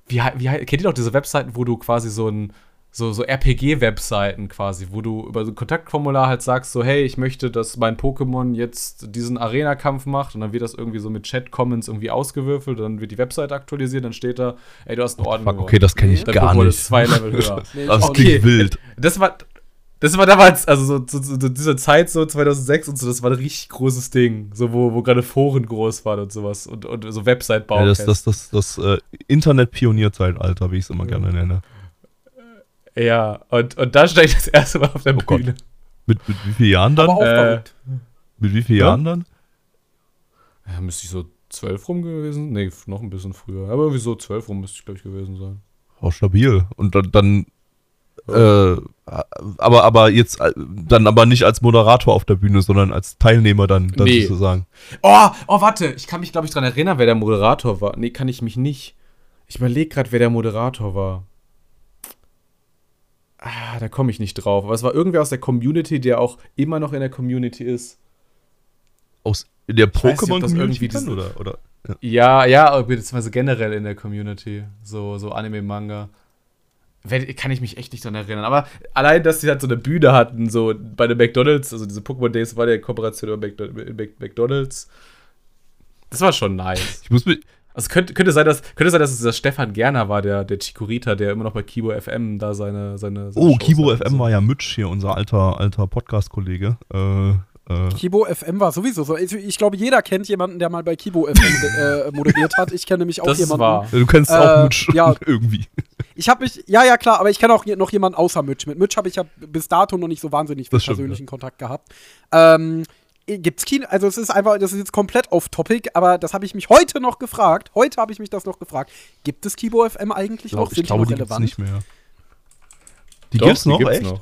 wie, wie, kennt ihr doch diese Webseiten, wo du quasi so ein, so, so RPG-Webseiten quasi, wo du über so ein Kontaktformular halt sagst, so, hey, ich möchte, dass mein Pokémon jetzt diesen Arena-Kampf macht und dann wird das irgendwie so mit Chat-Comments irgendwie ausgewürfelt, dann wird die Webseite aktualisiert, dann steht da, ey, du hast einen Orden Okay, das kenne ich dann gar Pokémon nicht. ist zwei Level höher. *laughs* Nee, Das auch klingt Okay. wild. Das war, das war damals, also so, so, so diese Zeit, so 2006 und so, das war ein richtig großes Ding. So, wo, wo gerade Foren groß waren und sowas und, und so Website-Bau. Ja, das das, das, das äh, Internet-Pionierzeitalter, wie ich es immer gerne nenne. Ja, und, und da stand ich das erste Mal auf der Oh Gott. Bühne. Mit, mit wie vielen Jahren dann? Äh, mit wie vielen ja? Jahren dann? Ja, müsste ich so zwölf rum gewesen? Nee, noch ein bisschen früher. Aber irgendwie so zwölf rum müsste ich, glaube ich, gewesen sein. Auch stabil. Und dann, dann äh, aber, aber jetzt äh, dann aber nicht als Moderator auf der Bühne, sondern als Teilnehmer dann, dann Nee. sozusagen. Oh, oh, warte. Ich kann mich, glaube ich, daran erinnern, wer der Moderator war. Nee, kann ich mich nicht. Ich überlege gerade, wer der Moderator war. Ah, da komme ich nicht drauf. Aber es war irgendwer aus der Community, der auch immer noch in der Community ist. Aus der ob das Pokémon-Community irgendwie oder? oder? Ja. Ja, ja, beziehungsweise generell in der Community. So, so Anime-Manga. Kann ich mich echt nicht dran erinnern. Aber allein, dass sie halt so eine Bühne hatten, so bei den McDonalds, also diese Pokémon Days war der Kooperation über McDonalds. Das war schon nice. Ich muss mich, Also könnte, könnte sein, dass könnte sein, dass es dieser Stefan Gerner war, der, der Chikorita, der immer noch bei Kibo FM da seine seine, seine Oh, Shows Kibo FM so. war ja Mitch hier, unser alter, alter Podcast-Kollege. Äh, äh, Kibo FM war sowieso so. Ich, ich glaube, jeder kennt jemanden, der mal bei Kibo FM äh, moderiert hat. Ich kenne nämlich auch Das ist jemanden. wahr. du kennst Äh, auch Mitch *laughs* ja. irgendwie. Ich habe mich, ja, ja, klar, aber ich kenne auch noch jemanden außer Mitch. Mit Mitch habe ich ja bis dato noch nicht so wahnsinnig viel Das stimmt, persönlichen Kontakt gehabt. Ähm, gibt's Kino, also es ist einfach, das ist jetzt komplett off topic, aber das habe ich mich heute noch gefragt. Heute habe ich mich das noch gefragt. Gibt es Kibo FM eigentlich Ich, noch? glaub, ich Sind glaube, die die noch gibt's relevant? nicht mehr. Die Doch, gibt's noch, gibt's echt?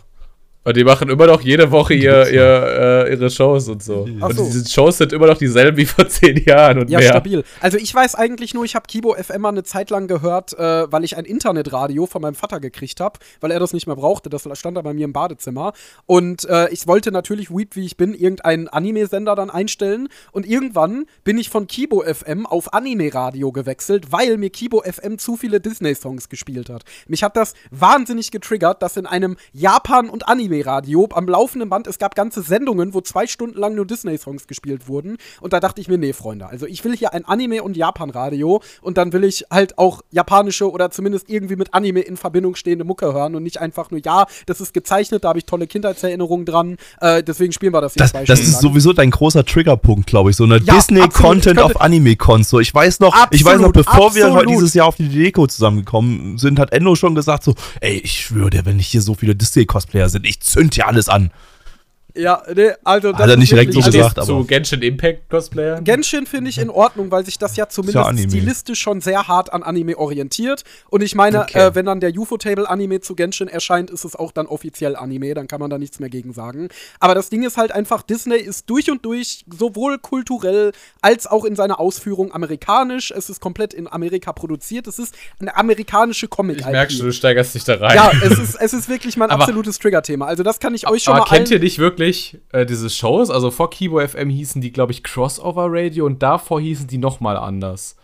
Und die machen immer noch jede Woche ihr, ihr, äh, ihre Shows und so. Ach Und so. diese Shows sind immer noch dieselben wie vor zehn Jahren und Ja, mehr. stabil. Also ich weiß eigentlich nur, ich habe Kibo FM mal eine Zeit lang gehört, äh, weil ich ein Internetradio von meinem Vater gekriegt habe, weil er das nicht mehr brauchte. Das stand da bei mir im Badezimmer. Und äh, ich wollte natürlich, weep wie ich bin, irgendeinen Anime-Sender dann einstellen. Und irgendwann bin ich von Kibo FM auf Anime-Radio gewechselt, weil mir Kibo FM zu viele Disney-Songs gespielt hat. Mich hat das wahnsinnig getriggert, dass in einem Japan- und Anime-Radio am laufenden Band, es gab ganze Sendungen, wo zwei Stunden lang nur Disney-Songs gespielt wurden. Und da dachte ich mir, nee, Freunde, also ich will hier ein Anime- und Japan-Radio und dann will ich halt auch japanische oder zumindest irgendwie mit Anime in Verbindung stehende Mucke hören und nicht einfach nur, ja, das ist gezeichnet, da habe ich tolle Kindheitserinnerungen dran, äh, deswegen spielen wir das jetzt Das, zwei das Stunden ist lang. sowieso dein großer Triggerpunkt, glaube ich. So eine Ja, Disney-Content absolut. Auf Anime-Cons. So, ich weiß noch, ich weiß noch, Absolut, bevor wir absolut. heute dieses Jahr auf die Deko zusammengekommen sind, hat Endo schon gesagt so, ey, ich schwöre dir, wenn nicht hier so viele Disney-Cosplayer sind, ich zünd hier alles an. Ja, nee, also das Hat er ist nicht direkt so also, gesagt, aber- zu Genshin Impact Cosplayer? Genshin finde ich in Ordnung, weil sich das ja zumindest Anime. stilistisch schon sehr hart an Anime orientiert. Und ich meine, Okay. äh, wenn dann der UFO-Table-Anime zu Genshin erscheint, ist es auch dann offiziell Anime, dann kann man da nichts mehr gegen sagen. Aber das Ding ist halt einfach, Disney ist durch und durch sowohl kulturell als auch in seiner Ausführung amerikanisch. Es ist komplett in Amerika produziert. Es ist eine amerikanische comic Ich merke schon, du steigerst dich da rein. Ja, es ist, es ist wirklich mein *laughs* Aber- absolutes Trigger-Thema. Also das kann ich euch schon Aber mal kennt allen ihr nicht wirklich äh, diese Shows? Also vor Kibo FM hießen die, glaube ich, Crossover Radio und davor hießen die nochmal anders.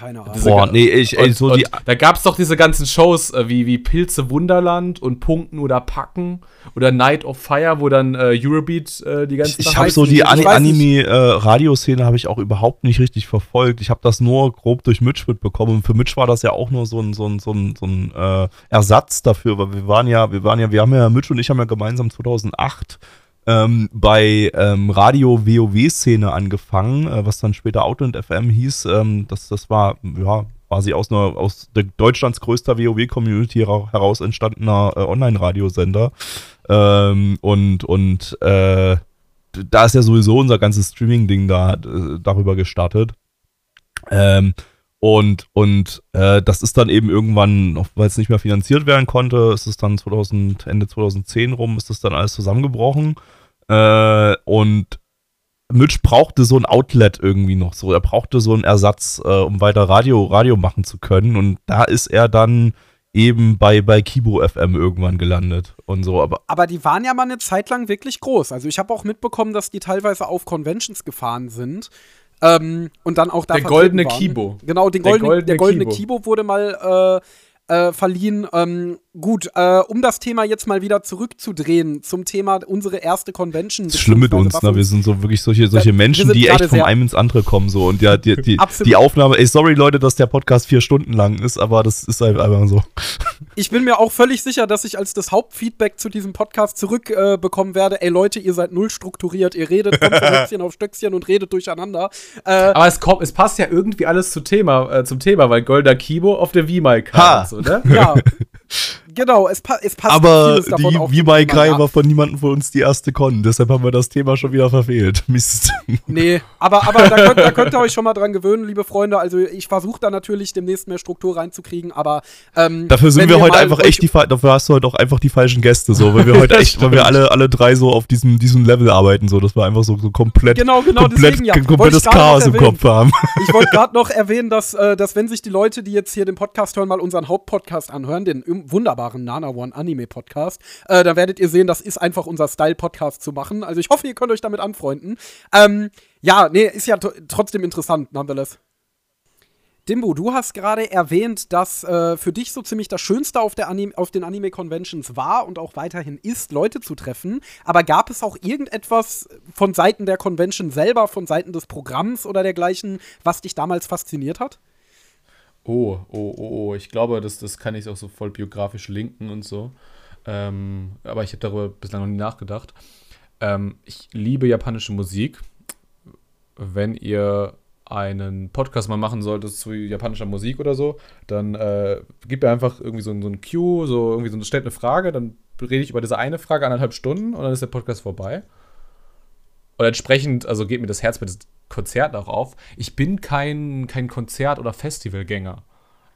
Keine Ahnung. Boah, nee, ich, ey, und, so und die, da gab es doch diese ganzen Shows äh, wie, wie Pilze Wunderland und Punkten oder Packen oder Night of Fire, wo dann äh, Eurobeat äh, die ganze ich, ich weiß habe so die ich nicht. Anime-Radioszene habe ich auch überhaupt nicht richtig verfolgt. Ich habe das nur grob durch Mitch mitbekommen. Und für Mitch war das ja auch nur so ein, so ein, so ein, so ein äh, Ersatz dafür, weil wir waren ja, wir waren ja, wir haben ja, Mitch und ich haben ja gemeinsam 2008 ähm, bei ähm, Radio WoW-Szene angefangen, äh, was dann später Outland FM hieß. Ähm, das, das war, ja, quasi aus, einer, aus Deutschlands größter WoW-Community heraus entstandener äh, Online-Radiosender. Ähm, und und äh, da ist ja sowieso unser ganzes Streaming-Ding da äh, darüber gestartet. Ähm, und und äh, das ist dann eben irgendwann, weil es nicht mehr finanziert werden konnte, ist es dann 2000, Ende 2010 rum, ist das dann alles zusammengebrochen. Äh, und Mitch brauchte so ein Outlet irgendwie noch so. Er brauchte so einen Ersatz, äh, um weiter Radio, Radio machen zu können. Und da ist er dann eben bei, bei Kibo FM irgendwann gelandet und so. Aber Aber die waren ja mal eine Zeit lang wirklich groß. Also ich habe auch mitbekommen, dass die teilweise auf Conventions gefahren sind. Ähm, und dann auch da Der goldene waren. Kibo. Genau, den Der goldene, goldene der goldene Kibo. Kibo. wurde mal äh, äh, verliehen. Ähm, gut, äh, um das Thema jetzt mal wieder zurückzudrehen zum Thema unsere erste Convention. Das ist schlimm mit uns, ne? Wir sind so wirklich solche, solche Menschen, die echt vom einen ins andere kommen so und ja, die, die, Absolut. die Aufnahme, ey, sorry Leute, dass der Podcast vier Stunden lang ist, aber das ist halt einfach so. Ich bin mir auch völlig sicher, dass ich als das Hauptfeedback zu diesem Podcast zurückbekommen äh, werde. Ey Leute, ihr seid null strukturiert, ihr redet *laughs* von Hölzchen auf Stöckchen und redet durcheinander. Äh, Aber es kommt, es passt ja irgendwie alles zu Thema, äh, zum Thema, weil Golder Kibo auf der V-Mic Ha. so, ne? ja, *laughs* genau, es, pa es passt Aber die auf wie bei ja. war von niemandem von uns die erste Con, deshalb haben wir das Thema schon wieder verfehlt. *laughs* Mist. Nee, aber, aber da, könnt, da könnt ihr euch schon mal dran gewöhnen, liebe Freunde. Also ich versuche da natürlich demnächst mehr Struktur reinzukriegen, aber ähm, Dafür sind wir ihr heute einfach echt die dafür hast du heute auch einfach die falschen Gäste so, weil wir heute *laughs* echt, weil wir alle alle drei so auf diesem diesem Level arbeiten so, dass wir einfach so, so komplett Genau, genau, komplett, deswegen ja. Komplettes Chaos im. Kopf haben. Ich wollte gerade noch erwähnen, dass, äh, dass wenn sich die Leute, die jetzt hier den Podcast hören, mal unseren Hauptpodcast anhören, den im- wunderbaren Nana One Anime Podcast, äh, dann werdet ihr sehen, das ist einfach unser Style-Podcast zu machen. Also ich hoffe, ihr könnt euch damit anfreunden. Ähm, ja, nee, ist ja tr- trotzdem interessant, nonetheless. Dimbo, du hast gerade erwähnt, dass äh, für dich so ziemlich das Schönste auf, der Anim auf den Anime-Conventions war und auch weiterhin ist, Leute zu treffen. Aber gab es auch irgendetwas von Seiten der Convention selber, von Seiten des Programms oder dergleichen, was dich damals fasziniert hat? Oh, oh, oh, oh. Ich glaube, das, das kann ich auch so voll biografisch linken und so. Ähm, aber ich habe darüber bislang noch nie nachgedacht. Ähm, ich liebe japanische Musik. Wenn ihr einen Podcast mal machen solltet zu japanischer Musik oder so, dann äh, gebt mir einfach irgendwie so, so ein Cue, so irgendwie so stellt eine Frage, dann rede ich über diese eine Frage anderthalb Stunden und dann ist der Podcast vorbei. Und entsprechend, also geht mir das Herz bei diesem Konzert auch auf. Ich bin kein, kein Konzert- oder Festivalgänger.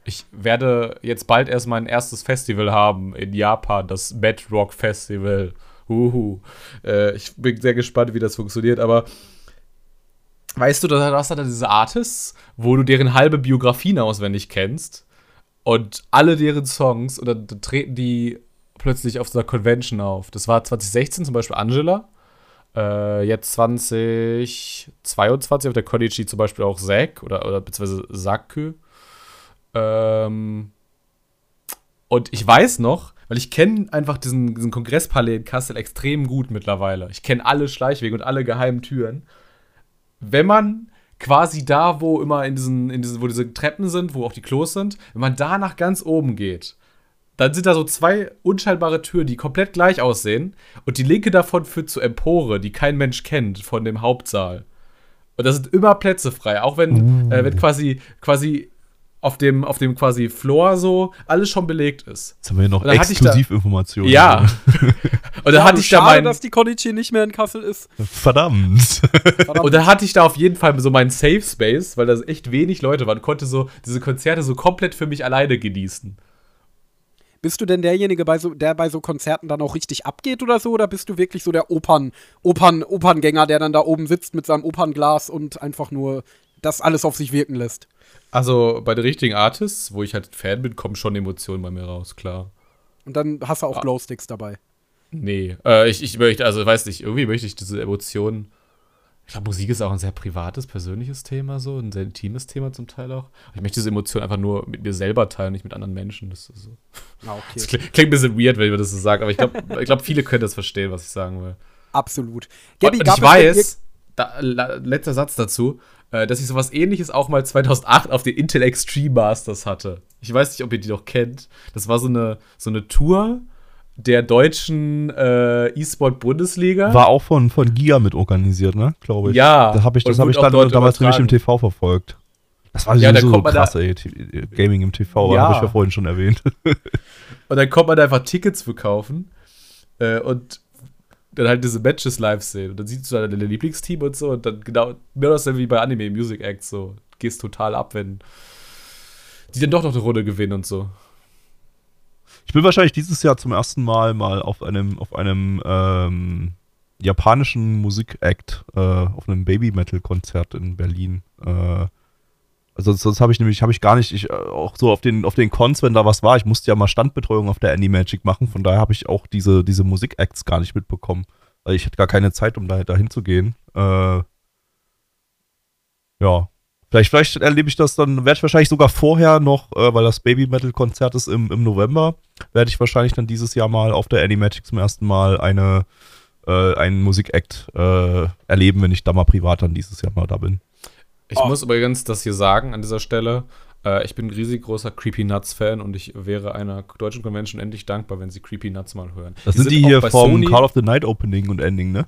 Ich werde jetzt bald erst mein erstes Festival haben in Japan, das Mad Rock Festival. Uhu. Äh, ich bin sehr gespannt, wie das funktioniert, aber weißt du, da hast du da diese Artists, wo du deren halbe Biografien auswendig kennst und alle deren Songs und dann treten die plötzlich auf so einer Convention auf. Das war 2016 zum Beispiel Angela. Äh, jetzt 2022 auf der Konichi zum Beispiel auch Zack oder, oder beziehungsweise Saku. Ähm, und ich weiß noch, weil ich kenne einfach diesen, diesen Kongresspalais in Kassel extrem gut mittlerweile. Ich kenne alle Schleichwege und alle geheimen Türen. Wenn man quasi da, wo immer in diesen, in diesen, wo diese Treppen sind, wo auch die Klos sind, wenn man da nach ganz oben geht, dann sind da so zwei unscheinbare Türen, die komplett gleich aussehen. Und die linke davon führt zur Empore, die kein Mensch kennt, von dem Hauptsaal. Und da sind immer Plätze frei, auch wenn, äh, wenn quasi, quasi auf dem, auf dem quasi Floor so alles schon belegt ist. Jetzt haben wir hier noch da- Exklusivinformationen. Ja. Und dann hatte ich da *laughs* *laughs* schade, meinen. dass die Konichi nicht mehr in Kassel ist. Verdammt. Verdammt. Und dann hatte ich da auf jeden Fall so meinen Safe Space, weil da echt wenig Leute waren, konnte so diese Konzerte so komplett für mich alleine genießen. Bist du denn derjenige, bei so, der bei so Konzerten dann auch richtig abgeht oder so? Oder bist du wirklich so der Opern, Opern, Operngänger, der dann da oben sitzt mit seinem Opernglas und einfach nur das alles auf sich wirken lässt? Also bei den richtigen Artists, wo ich halt Fan bin, kommen schon Emotionen bei mir raus, klar. Und dann hast du auch Ah. Glowsticks dabei. Nee, äh, ich, ich möchte, also weiß nicht, irgendwie möchte ich diese Emotionen Ich glaube, Musik ist auch ein sehr privates, persönliches Thema, so ein sehr intimes Thema zum Teil auch. Ich möchte diese Emotion einfach nur mit mir selber teilen, nicht mit anderen Menschen. Das, ist so. ah, okay. das klingt, klingt, ein bisschen weird, wenn ich das so sage, aber ich glaube, *laughs* ich glaub, viele können das verstehen, was ich sagen will. Absolut. Gabby, und, und ich weiß, da, letzter Satz dazu, äh, dass ich sowas ähnliches auch mal 2008 auf den Intel Extreme Masters hatte. Ich weiß nicht, ob ihr die noch kennt. Das war so eine, so eine Tour der deutschen äh, E-Sport-Bundesliga. War auch von, von Giga mit organisiert, ne? Glaube ich. Ja. Das habe ich, das hab ich dann damals nämlich im TV verfolgt. Das war ja, so krass, da, ey. Gaming im TV, ja. habe ich ja vorhin schon erwähnt. *laughs* und dann kommt man da einfach Tickets verkaufen äh, und dann halt diese Matches live sehen. Und dann siehst du dein Lieblingsteam und so. Und dann genau, mehr das wie bei Anime Music Act so. Gehst total ab, wenn die dann doch noch eine Runde gewinnen und so. Ich bin wahrscheinlich dieses Jahr zum ersten Mal mal auf einem, auf einem ähm, japanischen Musikact, äh, auf einem Baby-Metal-Konzert in Berlin. Äh, also sonst habe ich nämlich, habe ich gar nicht, ich, äh, auch so auf den, auf den Cons, wenn da was war, ich musste ja mal Standbetreuung auf der Animagic machen, von daher habe ich auch diese, diese Musikacts gar nicht mitbekommen. Weil ich hatte gar keine Zeit, um da, dahin zu gehen. Äh, ja, Vielleicht, vielleicht erlebe ich das dann, werde ich wahrscheinlich sogar vorher noch, äh, weil das Baby Metal Konzert ist im, im November, werde ich wahrscheinlich dann dieses Jahr mal auf der Animatic zum ersten Mal eine, äh, einen Musikakt äh, erleben, wenn ich da mal privat dann dieses Jahr mal da bin. Ich oh. muss übrigens das hier sagen an dieser Stelle. Äh, ich bin ein riesig großer Creepy Nuts Fan und ich wäre einer deutschen Convention endlich dankbar, wenn sie Creepy Nuts mal hören. Das die sind, sind die hier vom Sony Call of the Night Opening und Ending, ne?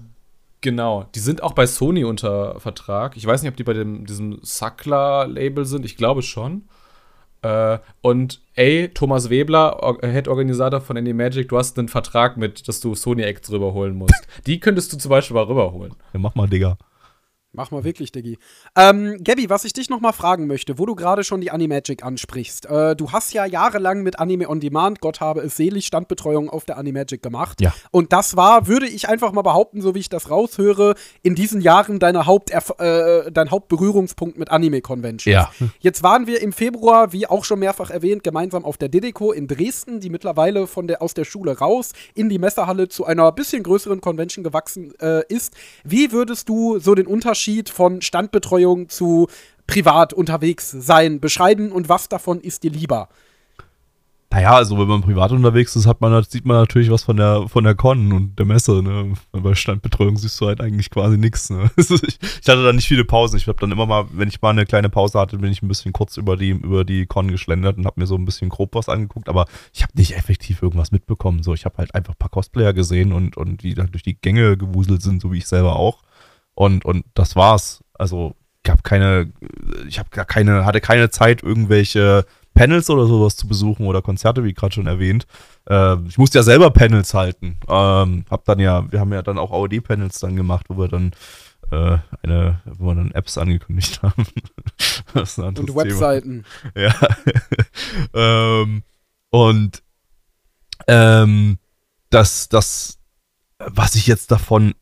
Genau, die sind auch bei Sony unter Vertrag. Ich weiß nicht, ob die bei dem, diesem Sackler-Label sind. Ich glaube schon. Äh, und ey, Thomas Webler, Head-Organisator von Animagic, du hast einen Vertrag mit, dass du Sony Acts rüberholen musst. die könntest du zum Beispiel mal rüberholen. Ja, mach mal, Digga. Mach mal wirklich, Diggi. Ähm, Gabby, was ich dich noch mal fragen möchte, wo du gerade schon die Animagic ansprichst. Äh, du hast ja jahrelang mit Anime on Demand, Gott habe es selig, Standbetreuung auf der Animagic gemacht. Ja. Und das war, würde ich einfach mal behaupten, so wie ich das raushöre, in diesen Jahren deine Haupt äh, dein Hauptberührungspunkt mit Anime-Conventions. Ja. Jetzt waren wir im Februar, wie auch schon mehrfach erwähnt, gemeinsam auf der Dedeco in Dresden, die mittlerweile von der, aus der Schule raus in die Messerhalle zu einer bisschen größeren Convention gewachsen äh, ist. Wie würdest du so den Unterschied Unterschied von Standbetreuung zu privat unterwegs sein beschreiben und was davon ist dir lieber? Naja, also wenn man privat unterwegs ist, hat man, sieht man natürlich was von der, von der Con und der Messe. Ne? Bei Standbetreuung siehst du halt eigentlich quasi nichts. Ne? *laughs* ich, hatte da nicht viele Pausen. Ich habe dann immer mal, wenn ich mal eine kleine Pause hatte, bin ich ein bisschen kurz über die, über die Con geschlendert und habe mir so ein bisschen grob was angeguckt. Aber ich habe nicht effektiv irgendwas mitbekommen. So, ich habe halt einfach ein paar Cosplayer gesehen und, und die da durch die Gänge gewuselt sind, so wie ich selber auch. Und, und das war's. Also gab keine, ich habe gar keine, hatte keine Zeit, irgendwelche Panels oder sowas zu besuchen oder Konzerte, wie gerade schon erwähnt. Ähm, ich musste ja selber Panels halten. Ähm, hab dann ja, wir haben ja dann auch AOD-Panels dann gemacht, wo wir dann äh, eine, wo wir dann Apps angekündigt *laughs* haben. und Webseiten. Ja. *laughs* ähm, und ähm, das, das, was ich jetzt davon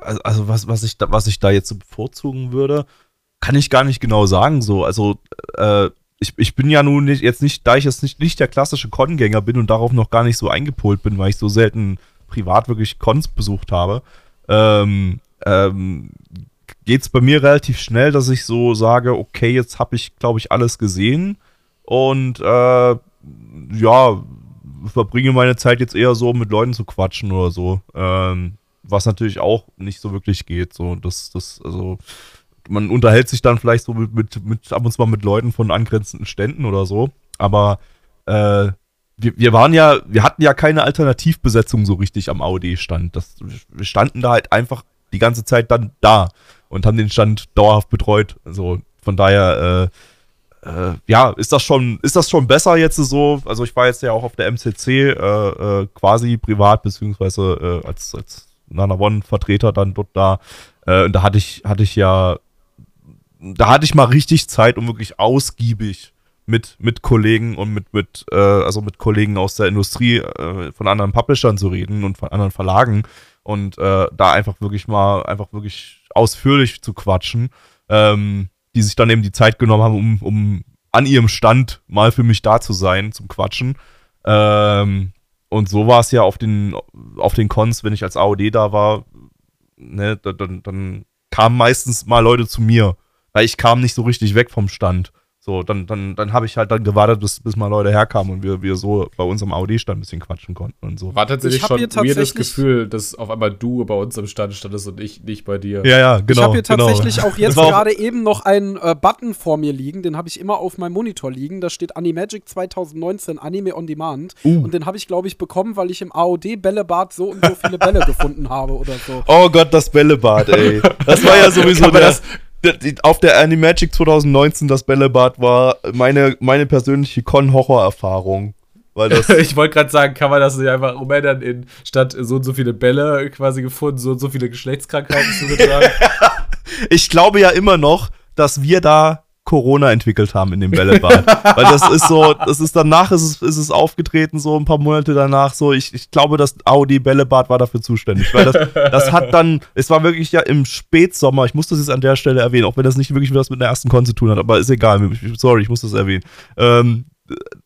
also was, was, ich da, was ich da jetzt so bevorzugen würde, kann ich gar nicht genau sagen. So, also äh, ich, ich bin ja nun nicht, jetzt nicht, da ich jetzt nicht, nicht der klassische Con-Gänger bin und darauf noch gar nicht so eingepolt bin, weil ich so selten privat wirklich Cons besucht habe, ähm, ähm, geht es bei mir relativ schnell, dass ich so sage, okay, jetzt habe ich, glaube ich, alles gesehen und äh, ja, verbringe meine Zeit jetzt eher so mit Leuten zu quatschen oder so. Ähm, was natürlich auch nicht so wirklich geht. So, das, das, also, man unterhält sich dann vielleicht so mit, mit, mit ab und zu mal mit Leuten von angrenzenden Ständen oder so, aber äh, wir, wir waren ja, wir hatten ja keine Alternativbesetzung so richtig am AOD-Stand. Wir standen da halt einfach die ganze Zeit dann da und haben den Stand dauerhaft betreut. Also von daher, äh, äh, ja, ist das schon, ist das schon besser jetzt so? Also ich war jetzt ja auch auf der MCC äh, äh, quasi privat beziehungsweise äh, als, als Nana One-Vertreter dann dort da. Äh, und da hatte ich, hatte ich ja, da hatte ich mal richtig Zeit, um wirklich ausgiebig mit, mit Kollegen und mit, mit, äh, also mit Kollegen aus der Industrie äh, von anderen Publishern zu reden und von anderen Verlagen und äh, da einfach wirklich mal, einfach wirklich ausführlich zu quatschen, ähm, die sich dann eben die Zeit genommen haben, um, um an ihrem Stand mal für mich da zu sein, zum Quatschen. Ähm, und so war es ja auf den, auf den Cons, wenn ich als AOD da war, ne, dann, dann kamen meistens mal Leute zu mir, weil ich kam nicht so richtig weg vom Stand. So, dann, dann, dann habe ich halt dann gewartet, bis, bis mal Leute herkamen und wir, wir so bei uns am Audi-Stand ein bisschen quatschen konnten und so. War tatsächlich Ich schon hier mir das Gefühl, dass auf einmal du bei uns am Stand standest und ich nicht bei dir. Ja, ja, genau. ich habe hier genau. tatsächlich auch *laughs* jetzt gerade eben noch einen äh, Button vor mir liegen, den habe ich immer auf meinem Monitor liegen. Da steht Animagic 2019 Anime on Demand. Uh. Und den habe ich, glaube ich, bekommen, weil ich im AOD-Bällebad so und so viele Bälle *laughs* gefunden habe oder so. Oh Gott, das Bällebad, ey. Das war ja sowieso der, das- auf der Animagic 2019 das Bällebad war meine, meine persönliche Con-Horror-Erfahrung. Weil das, *laughs* Ich wollte gerade sagen, kann man das nicht einfach umändern in statt so und so viele Bälle quasi gefunden, so und so viele Geschlechtskrankheiten zugetragen? *laughs* ich glaube ja immer noch, dass wir da Corona entwickelt haben in dem Bällebad. *laughs* Weil das ist so, das ist danach ist es, ist es aufgetreten, so ein paar Monate danach. So, ich, ich glaube, das Audi Bällebad war dafür zuständig. Weil das, das hat dann, es war wirklich ja im Spätsommer, ich muss das jetzt an der Stelle erwähnen, auch wenn das nicht wirklich was mit der ersten Con zu tun hat, aber ist egal, sorry, ich muss das erwähnen. Ähm,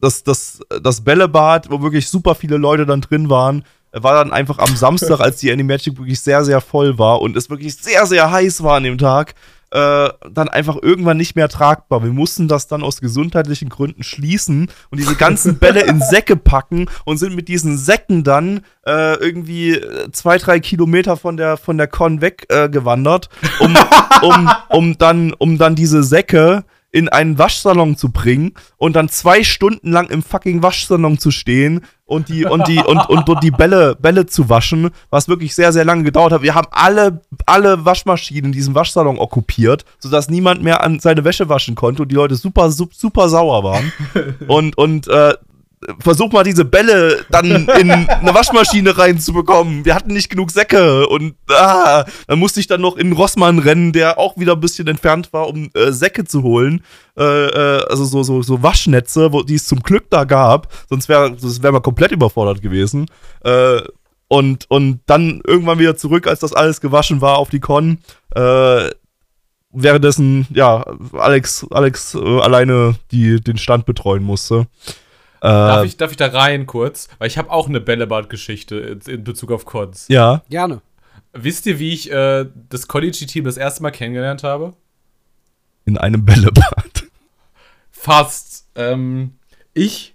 das, das, das Bällebad, wo wirklich super viele Leute dann drin waren, war dann einfach am Samstag, als die Animagic wirklich sehr, sehr voll war und es wirklich sehr, sehr heiß war an dem Tag, äh, dann einfach irgendwann nicht mehr tragbar. Wir mussten das dann aus gesundheitlichen Gründen schließen und diese ganzen Bälle in *laughs* Säcke packen und sind mit diesen Säcken dann äh, irgendwie äh, zwei, drei Kilometer von der, von der Con weggewandert, äh, um, *laughs* um, um, dann, um dann diese Säcke in einen Waschsalon zu bringen und dann zwei Stunden lang im fucking Waschsalon zu stehen und die und die und, und, dort die Bälle Bälle zu waschen, was wirklich sehr sehr lange gedauert hat. Wir haben alle alle Waschmaschinen in diesem Waschsalon okkupiert, sodass niemand mehr an seine Wäsche waschen konnte und die Leute super super, super sauer waren *laughs* und und äh, versuch mal diese Bälle dann in eine Waschmaschine reinzubekommen. Wir hatten nicht genug Säcke und ah, dann musste ich dann noch in Rossmann rennen, der auch wieder ein bisschen entfernt war, um äh, Säcke zu holen. Äh, äh, also so, so, so Waschnetze, wo, die es zum Glück da gab. Sonst wäre wär man komplett überfordert gewesen. Äh, und, und dann irgendwann wieder zurück, als das alles gewaschen war auf die Con. Äh, währenddessen, ja, Alex, Alex äh, alleine die, den Stand betreuen musste. Äh, darf, ich, darf ich da rein kurz? Weil ich habe auch eine Bällebad-Geschichte in- in Bezug auf Cons. ja. Gerne. Wisst ihr, wie ich äh, das Konichi-Team das erste Mal kennengelernt habe? in einem Bällebad. Fast. Ähm, ich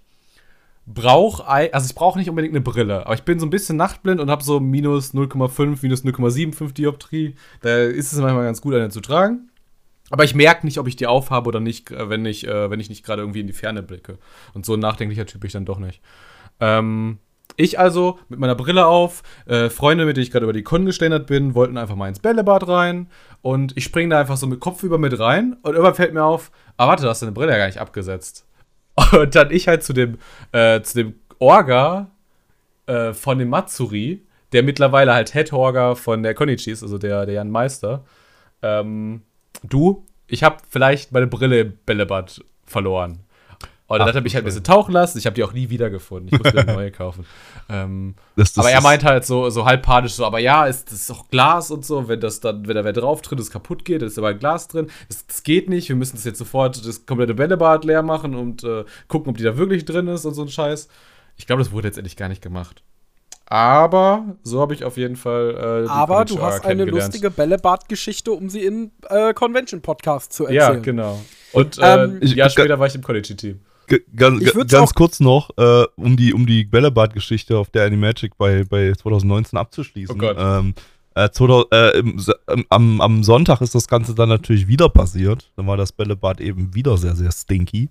brauche, also ich brauche nicht unbedingt eine Brille, aber ich bin so ein bisschen nachtblind und habe so minus 0,5, minus 0,75 Dioptrie. Da ist es manchmal ganz gut, eine zu tragen. Aber ich merke nicht, ob ich die aufhabe oder nicht, äh, wenn ich, äh, wenn ich nicht gerade irgendwie in die Ferne blicke. Und so ein nachdenklicher Typ bin ich dann doch nicht. Ähm, ich also mit meiner Brille auf, äh, Freunde, mit denen ich gerade über die Con geständert bin, wollten einfach mal ins Bällebad rein und ich springe da einfach so mit Kopf über mit rein und irgendwann fällt mir auf, ah warte, du hast deine Brille ja gar nicht abgesetzt. *laughs* Und dann ich halt zu dem, äh, zu dem Orga äh, von dem Matsuri, der mittlerweile halt Head Orga von der Konichi ist, also der, der Jan Meister. Ähm, du, ich habe vielleicht meine Brille im Bällebad verloren. Und dann Ach, hat er mich halt ein bisschen tauchen lassen. Ich habe die auch nie wiedergefunden. Ich muss mir eine neue kaufen. *laughs* Ähm, Das, das aber er ist- meint halt so, so halb panisch so, aber ja, ist, das ist auch Glas und so, wenn das dann, wenn da wer drauf tritt, es kaputt geht, ist aber ein Glas drin. Das, das geht nicht, wir müssen das jetzt sofort das komplette Bällebad leer machen und äh, gucken, ob die da wirklich drin ist und so ein Scheiß. Ich glaube, das wurde jetzt endlich gar nicht gemacht. Aber so habe ich auf jeden Fall. Äh, die Aber du hast eine kennengelernt. lustige Bällebad-Geschichte, um sie in äh, Convention-Podcast zu Ja, erzählen. genau. Und Ähm, äh, ein Jahr später war ich im. G ganz, ganz kurz noch, äh, um die, um die Bällebad-Geschichte auf der Animagic bei, bei 2019 abzuschließen. Oh Gott. Ähm, äh, 2000, äh, im, ähm, am, am Sonntag ist das Ganze dann natürlich wieder passiert. Dann war das Bällebad eben wieder sehr, sehr stinky.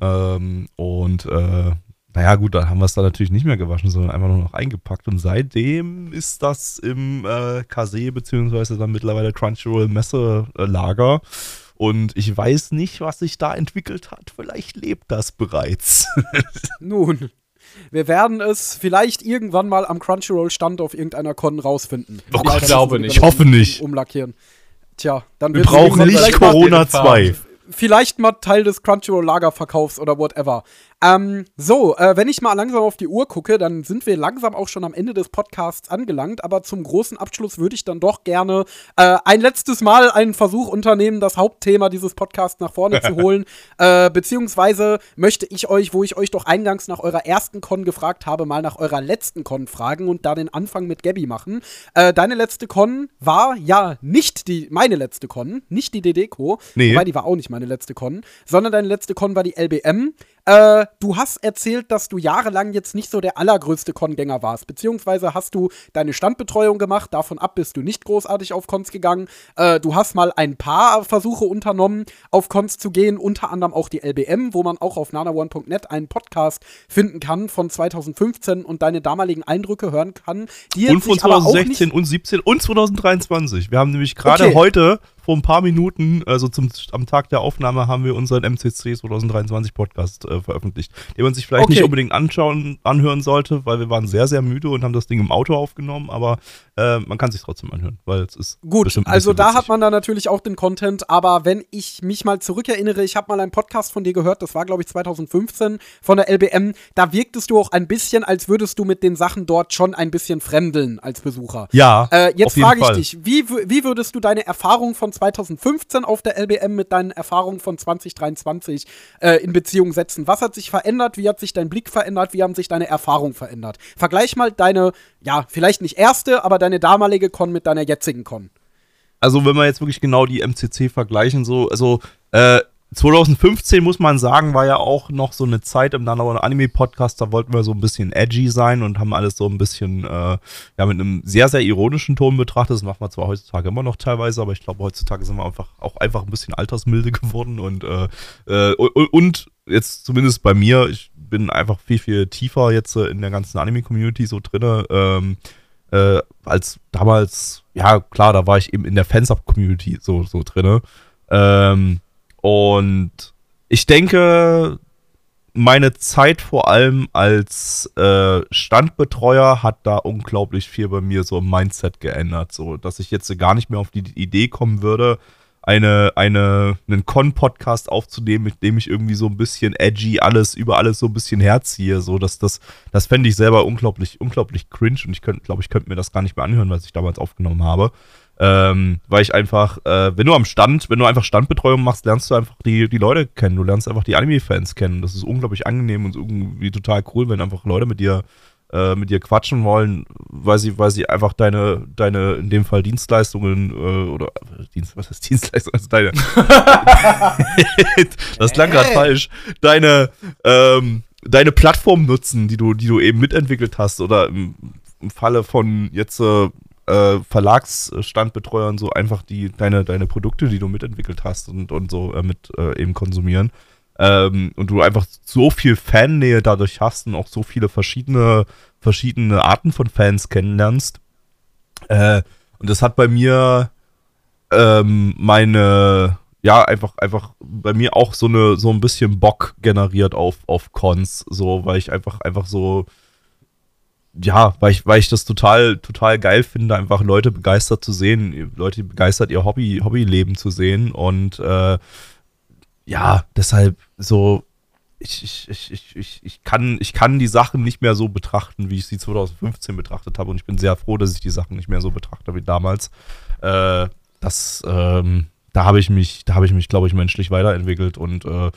Ähm, und äh, naja, gut, dann haben wir es dann natürlich nicht mehr gewaschen, sondern einfach nur noch eingepackt. Und seitdem ist das im äh, Kase beziehungsweise dann mittlerweile Crunchyroll Messelager. Und ich weiß nicht, was sich da entwickelt hat. Vielleicht lebt das bereits. *laughs* Nun, wir werden es vielleicht irgendwann mal am Crunchyroll-Stand auf irgendeiner Con rausfinden. Oh Gott, müssen glaube nicht. Ich hoffe nicht. Umlackieren. Tja, dann Wir brauchen nicht Corona den Faden. 2. vielleicht mal Teil des Crunchyroll-Lagerverkaufs oder whatever. Ähm, so, äh, wenn ich mal langsam auf die Uhr gucke, dann sind wir langsam auch schon am Ende des Podcasts angelangt. Aber zum großen Abschluss würde ich dann doch gerne äh, ein letztes Mal einen Versuch unternehmen, das Hauptthema dieses Podcasts nach vorne zu *laughs* holen. Äh, beziehungsweise möchte ich euch, wo ich euch doch eingangs nach eurer ersten Con gefragt habe, mal nach eurer letzten Con fragen und da den Anfang mit Gabby machen. Äh, deine letzte Con war ja nicht die, meine letzte Con, nicht die DDCO, nee. wobei die war auch nicht meine letzte Con, sondern deine letzte Con war die LBM. Äh, du hast erzählt, dass du jahrelang jetzt nicht so der allergrößte Con-Gänger warst, beziehungsweise hast du deine Standbetreuung gemacht, davon ab bist du nicht großartig auf Cons gegangen. Äh, du hast mal ein paar Versuche unternommen, auf Cons zu gehen, unter anderem auch die LBM, wo man auch auf nanaone.net einen Podcast finden kann von 2015 und deine damaligen Eindrücke hören kann. und von 2016 und 17 und 2023. Wir haben nämlich gerade okay. heute vor ein paar Minuten, also zum, am Tag der Aufnahme, haben wir unseren MCC 2023 Podcast äh, veröffentlicht, den man sich vielleicht okay. nicht unbedingt anschauen, anhören sollte, weil wir waren sehr, sehr müde und haben das Ding im Auto aufgenommen, aber äh, man kann sich trotzdem anhören, weil es ist gut. Also da witzig. hat man dann natürlich auch den Content, aber wenn ich mich mal zurückerinnere, ich habe mal einen Podcast von dir gehört, das war glaube ich 2015 von der LBM, da wirktest du auch ein bisschen, als würdest du mit den Sachen dort schon ein bisschen fremdeln als Besucher. Ja. Äh, jetzt frage ich Fall. dich, wie, wie würdest du deine Erfahrung von 2015 auf der LBM mit deinen Erfahrungen von 2023 äh, in Beziehung setzen? Was hat sich verändert? Wie hat sich dein Blick verändert? Wie haben sich deine Erfahrungen verändert? Vergleich mal deine, ja, vielleicht nicht erste, aber deine damalige Con mit deiner jetzigen Con. Also, wenn wir jetzt wirklich genau die MCC vergleichen, so, also, äh, 2015 muss man sagen, war ja auch noch so eine Zeit im Nanauer Anime Podcast, da wollten wir so ein bisschen edgy sein und haben alles so ein bisschen, äh, ja, mit einem sehr, sehr ironischen Ton betrachtet. Das machen wir zwar heutzutage immer noch teilweise, aber ich glaube, heutzutage sind wir einfach auch einfach ein bisschen altersmilde *laughs* geworden und, äh, äh, und jetzt zumindest bei mir, ich bin einfach viel, viel tiefer jetzt äh, in der ganzen Anime-Community so drinne, ähm, äh, als damals, ja, klar, da war ich eben in der Fansub-Community so, so drinne. Ähm, und ich denke, meine Zeit vor allem als äh, Standbetreuer hat da unglaublich viel bei mir so im Mindset geändert, so dass ich jetzt gar nicht mehr auf die Idee kommen würde, eine, eine, einen Con-Podcast aufzunehmen, mit dem ich irgendwie so ein bisschen edgy alles über alles so ein bisschen herziehe. So, dass das, das fände ich selber unglaublich, unglaublich cringe und ich könnte, glaube ich, könnte mir das gar nicht mehr anhören, was ich damals aufgenommen habe. Ähm, weil ich einfach, äh, wenn du am Stand, wenn du einfach Standbetreuung machst, lernst du einfach die, die Leute kennen. Du lernst einfach die Anime-Fans kennen. Das ist unglaublich angenehm und irgendwie total cool, wenn einfach Leute mit dir äh, mit dir quatschen wollen, weil sie, weil sie einfach deine, deine, in dem Fall Dienstleistungen äh, oder Dienst, was heißt Dienstleistung? Also deine. *laughs* das klang gerade falsch. Deine, ähm, deine Plattform nutzen, die du, die du eben mitentwickelt hast oder im, im Falle von jetzt äh, äh, Verlagsstandbetreuern so einfach die, deine, deine Produkte, die du mitentwickelt hast und, und so äh, mit äh, eben konsumieren. Ähm, und du einfach so viel Fannähe dadurch hast und auch so viele verschiedene, verschiedene Arten von Fans kennenlernst. Äh, und das hat bei mir ähm, meine, ja, einfach, einfach bei mir auch so eine, so ein bisschen Bock generiert auf, auf Cons, so, weil ich einfach, einfach so, ja, weil ich, weil ich das total, total geil finde, einfach Leute begeistert zu sehen, Leute begeistert ihr Hobby, Hobbyleben zu sehen und äh, ja, deshalb so, ich, ich, ich, ich, ich, kann, ich kann die Sachen nicht mehr so betrachten, wie ich sie 2015 betrachtet habe und ich bin sehr froh, dass ich die Sachen nicht mehr so betrachte wie damals. Äh, das, ähm, da habe ich mich, da habe ich mich, glaube ich, menschlich weiterentwickelt und äh,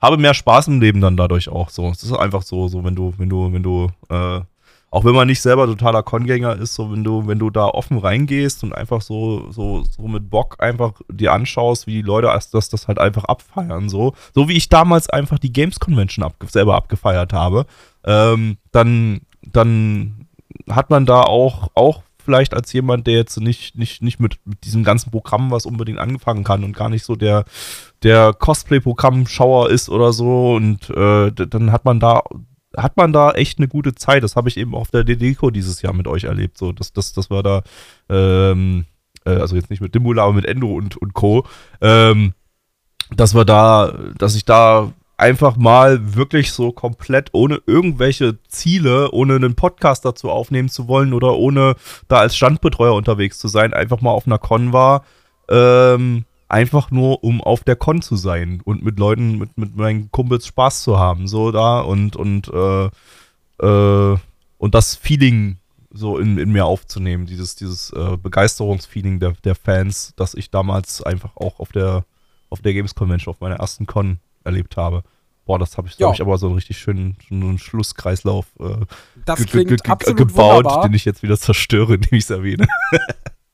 habe mehr Spaß im Leben dann dadurch auch so. Es ist einfach so, so wenn du, wenn du, wenn du äh, auch wenn man nicht selber totaler Kongänger ist, so wenn du, wenn du da offen reingehst und einfach so, so, so mit Bock einfach dir anschaust, wie die Leute das, das halt einfach abfeiern, so. So wie ich damals einfach die Games Convention abge selber abgefeiert habe, ähm, dann, dann hat man da auch, auch vielleicht als jemand, der jetzt nicht, nicht, nicht mit, mit diesem ganzen Programm was unbedingt angefangen kann und gar nicht so der, der Cosplay-Programm-Schauer ist oder so. Und äh, dann hat man da hat man da echt eine gute Zeit. Das habe ich eben auf der DDCO dieses Jahr mit euch erlebt. So, das, das, das war da, ähm, äh, also jetzt nicht mit Dimbula, aber mit Endo und, und Co. Ähm, dass wir da, dass ich da einfach mal wirklich so komplett ohne irgendwelche Ziele, ohne einen Podcast dazu aufnehmen zu wollen oder ohne da als Standbetreuer unterwegs zu sein, einfach mal auf einer Con war. Ähm, einfach nur, um auf der Con zu sein und mit Leuten, mit, mit meinen Kumpels Spaß zu haben, so da und, und, äh, äh, und das Feeling so in, in mir aufzunehmen, dieses, dieses äh, Begeisterungsfeeling der, der Fans, das ich damals einfach auch auf der, auf der Games Convention, auf meiner ersten Con erlebt habe. Boah, das habe ich, ja. ich, aber so einen richtig schönen, schönen Schlusskreislauf äh, das klingt absolut gebaut, wunderbar. den ich jetzt wieder zerstöre, *laughs* indem ich es erwähne.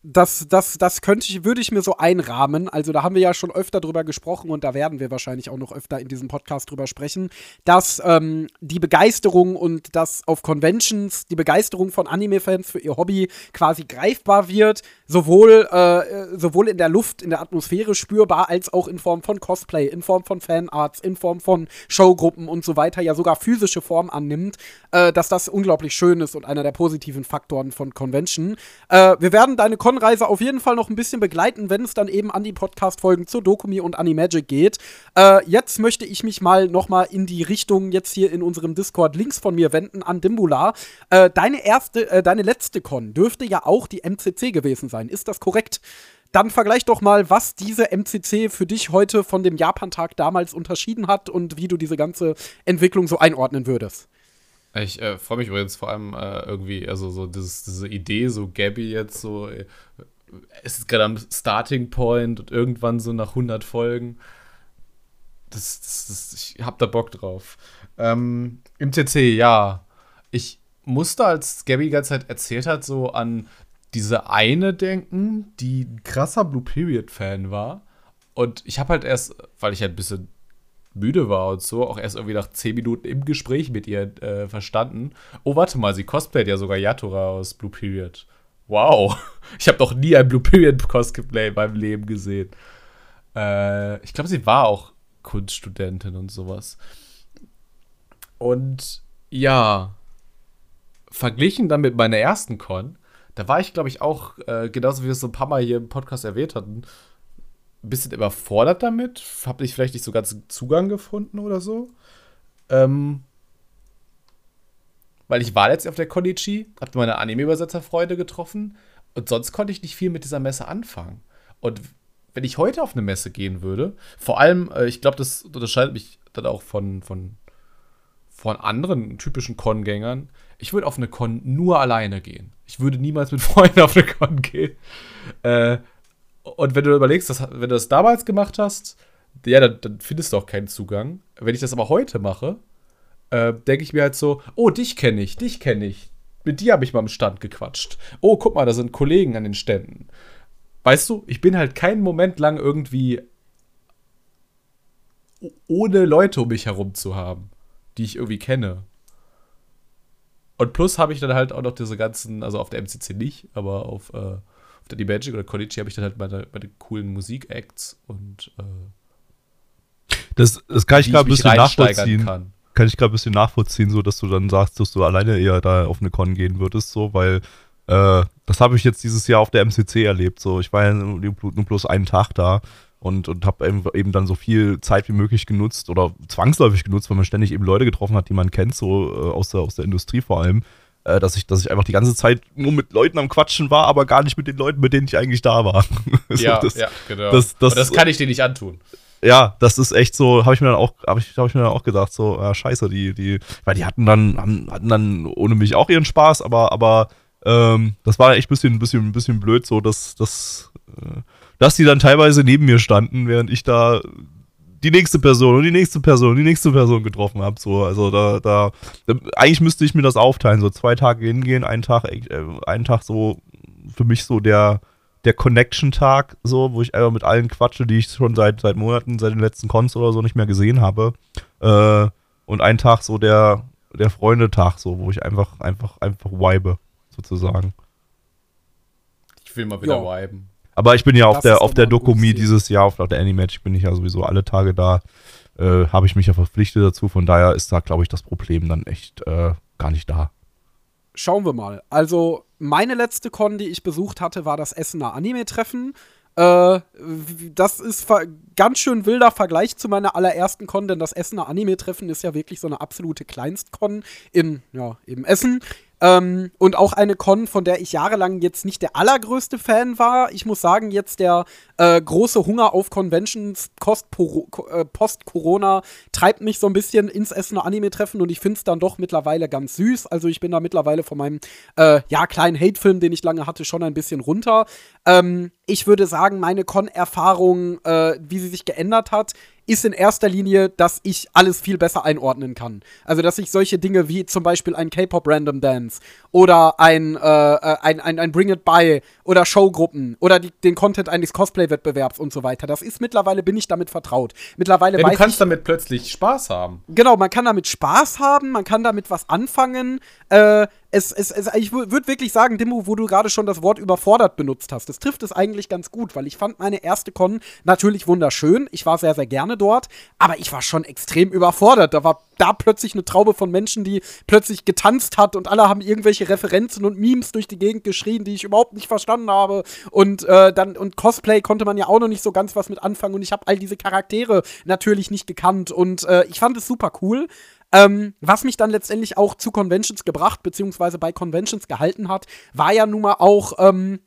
Das, das, das könnte ich, würde ich mir so einrahmen. Also da haben wir ja schon öfter drüber gesprochen und da werden wir wahrscheinlich auch noch öfter in diesem Podcast drüber sprechen, dass ähm, die Begeisterung und das auf Conventions, die Begeisterung von Anime-Fans für ihr Hobby quasi greifbar wird, sowohl, äh, sowohl in der Luft, in der Atmosphäre spürbar, als auch in Form von Cosplay, in Form von Fanarts, in Form von Showgruppen und so weiter, ja sogar physische Form annimmt, äh, dass das unglaublich schön ist und einer der positiven Faktoren von Convention. Äh, wir werden deine Con Con-Reise auf jeden Fall noch ein bisschen begleiten, wenn es dann eben an die Podcast-Folgen zur Dokumi und Animagic geht. Äh, jetzt möchte ich mich mal noch mal in die Richtung jetzt hier in unserem Discord links von mir wenden an Dimbula. Äh, deine erste, äh, deine letzte Con dürfte ja auch die MCC gewesen sein. Ist das korrekt? Dann vergleich doch mal, was diese MCC für dich heute von dem Japan-Tag damals unterschieden hat und wie du diese ganze Entwicklung so einordnen würdest. Ich äh, freue mich übrigens vor allem äh, irgendwie, also so dieses, diese Idee, so Gabby jetzt so, äh, es ist gerade am Starting Point und irgendwann so nach 100 Folgen. Das, das, das ich hab da Bock drauf. Ähm, Im TC, ja. Ich musste, als Gabby die ganze Zeit erzählt hat, so an diese eine denken, die ein krasser Blue Period-Fan war. Und ich habe halt erst, weil ich halt ein bisschen müde war und so, auch erst irgendwie nach 10 Minuten im Gespräch mit ihr äh, verstanden. Oh, warte mal, sie cosplayt ja sogar Yatura aus Blue Period. Wow. *laughs* Ich habe noch nie ein Blue Period Cosplay in meinem Leben gesehen. Äh, ich glaube, sie war auch Kunststudentin und sowas. Und ja, verglichen dann mit meiner ersten Con, da war ich, glaube ich, auch, äh, genauso wie wir es so ein paar Mal hier im Podcast erwähnt hatten, bisschen überfordert damit. Habe ich vielleicht nicht so ganz Zugang gefunden oder so. Ähm, weil ich war jetzt auf der Konichi, habe meine Anime-Übersetzerfreunde getroffen und sonst konnte ich nicht viel mit dieser Messe anfangen. Und wenn ich heute auf eine Messe gehen würde, vor allem, äh, ich glaube, das unterscheidet mich dann auch von, von, von anderen typischen Con-Gängern, ich würde auf eine Con nur alleine gehen. Ich würde niemals mit *laughs* Freunden auf eine Con gehen. Äh, und wenn du überlegst, dass, wenn du das damals gemacht hast, ja, dann, dann findest du auch keinen Zugang. Wenn ich das aber heute mache, äh, denke ich mir halt so, oh, dich kenne ich, dich kenne ich. Mit dir habe ich mal am Stand gequatscht. Oh, guck mal, da sind Kollegen an den Ständen. Weißt du, ich bin halt keinen Moment lang irgendwie ohne Leute um mich herum zu haben, die ich irgendwie kenne. Und plus habe ich dann halt auch noch diese ganzen, also auf der MCC nicht, aber auf äh, der Magic oder Konichi habe ich dann halt meine, meine coolen Musik-Acts und äh, das, das kann ich gerade ein bisschen nachvollziehen. Kann. kann ich gerade ein bisschen nachvollziehen, so dass du dann sagst, dass du alleine eher da auf eine Con gehen würdest, so, weil äh, das habe ich jetzt dieses Jahr auf der MCC erlebt. So, ich war ja nur, nur bloß einen Tag da und, und habe eben dann so viel Zeit wie möglich genutzt oder zwangsläufig genutzt, weil man ständig eben Leute getroffen hat, die man kennt, so äh, aus, der, aus der Industrie vor allem äh, dass, ich, dass ich einfach die ganze Zeit nur mit Leuten am Quatschen war, aber gar nicht mit den Leuten, mit denen ich eigentlich da war. *laughs* so, ja, das, ja, genau. Das, das, das kann ich dir nicht antun ja, das ist echt so, habe ich mir dann auch, habe ich, hab ich mir dann auch gedacht, so, ja, scheiße, die, die, weil die hatten dann, haben, hatten dann ohne mich auch ihren Spaß, aber, aber ähm, das war echt ein bisschen, ein bisschen, ein bisschen blöd, so, dass, dass, äh, dass die dann teilweise neben mir standen, während ich da die nächste Person und die nächste Person, und die nächste Person getroffen habe. So, also da, da, da, eigentlich müsste ich mir das aufteilen, so zwei Tage hingehen, einen Tag, äh, einen Tag so für mich so der, der Connection-Tag, so, wo ich einfach mit allen quatsche, die ich schon seit, seit Monaten, seit den letzten Cons oder so nicht mehr gesehen habe. Äh, und einen Tag so der, der Freundetag, so, wo ich einfach, einfach, einfach vibe, sozusagen. Ich will mal wieder ja. viben. Aber ich bin ja auf der, auf der Dokumi dieses Jahr, auf der Animatch bin ich ja sowieso alle Tage da. Äh, Habe ich mich ja verpflichtet dazu. Von daher ist da, glaube ich, das Problem dann echt äh, gar nicht da. Schauen wir mal. Also, meine letzte Con, die ich besucht hatte, war das Essener Anime-Treffen. Äh, das ist ganz schön wilder Vergleich zu meiner allerersten Con, denn das Essener Anime-Treffen ist ja wirklich so eine absolute Kleinstkon in, ja, eben Essen. Ähm, und auch eine Con, von der ich jahrelang jetzt nicht der allergrößte Fan war. Ich muss sagen, jetzt der äh, große Hunger auf Conventions äh, post-Corona treibt mich so ein bisschen ins Essener Anime-Treffen und ich finde es dann doch mittlerweile ganz süß. Also ich bin da mittlerweile von meinem äh, ja, kleinen Hate-Film, den ich lange hatte, schon ein bisschen runter. Ähm, ich würde sagen, meine Con-Erfahrung, äh, wie sie sich geändert hat, ist in erster Linie, dass ich alles viel besser einordnen kann. Also, dass ich solche Dinge wie zum Beispiel ein K-Pop Random Dance oder ein, äh, äh, ein, ein, ein Bring It By oder Showgruppen oder die, den Content eines Cosplay-Wettbewerbs und so weiter. Das ist mittlerweile, bin ich damit vertraut. Mittlerweile ja, weiß du kannst ich, damit plötzlich Spaß haben. Genau, man kann damit Spaß haben, man kann damit was anfangen. Äh, es, es, es, ich würde wirklich sagen, Dimmu, wo du gerade schon das Wort überfordert benutzt hast, das trifft es eigentlich ganz gut, weil ich fand meine erste Con natürlich wunderschön. Ich war sehr, sehr gerne dort, aber ich war schon extrem überfordert. Da war da plötzlich eine Traube von Menschen, die plötzlich getanzt hat und alle haben irgendwelche Referenzen und Memes durch die Gegend geschrien, die ich überhaupt nicht verstanden habe. Und äh, dann und Cosplay konnte man ja auch noch nicht so ganz was mit anfangen und ich habe all diese Charaktere natürlich nicht gekannt und äh, ich fand es super cool. Ähm, was mich dann letztendlich auch zu Conventions gebracht, beziehungsweise bei Conventions gehalten hat, war ja nun mal auch ähm,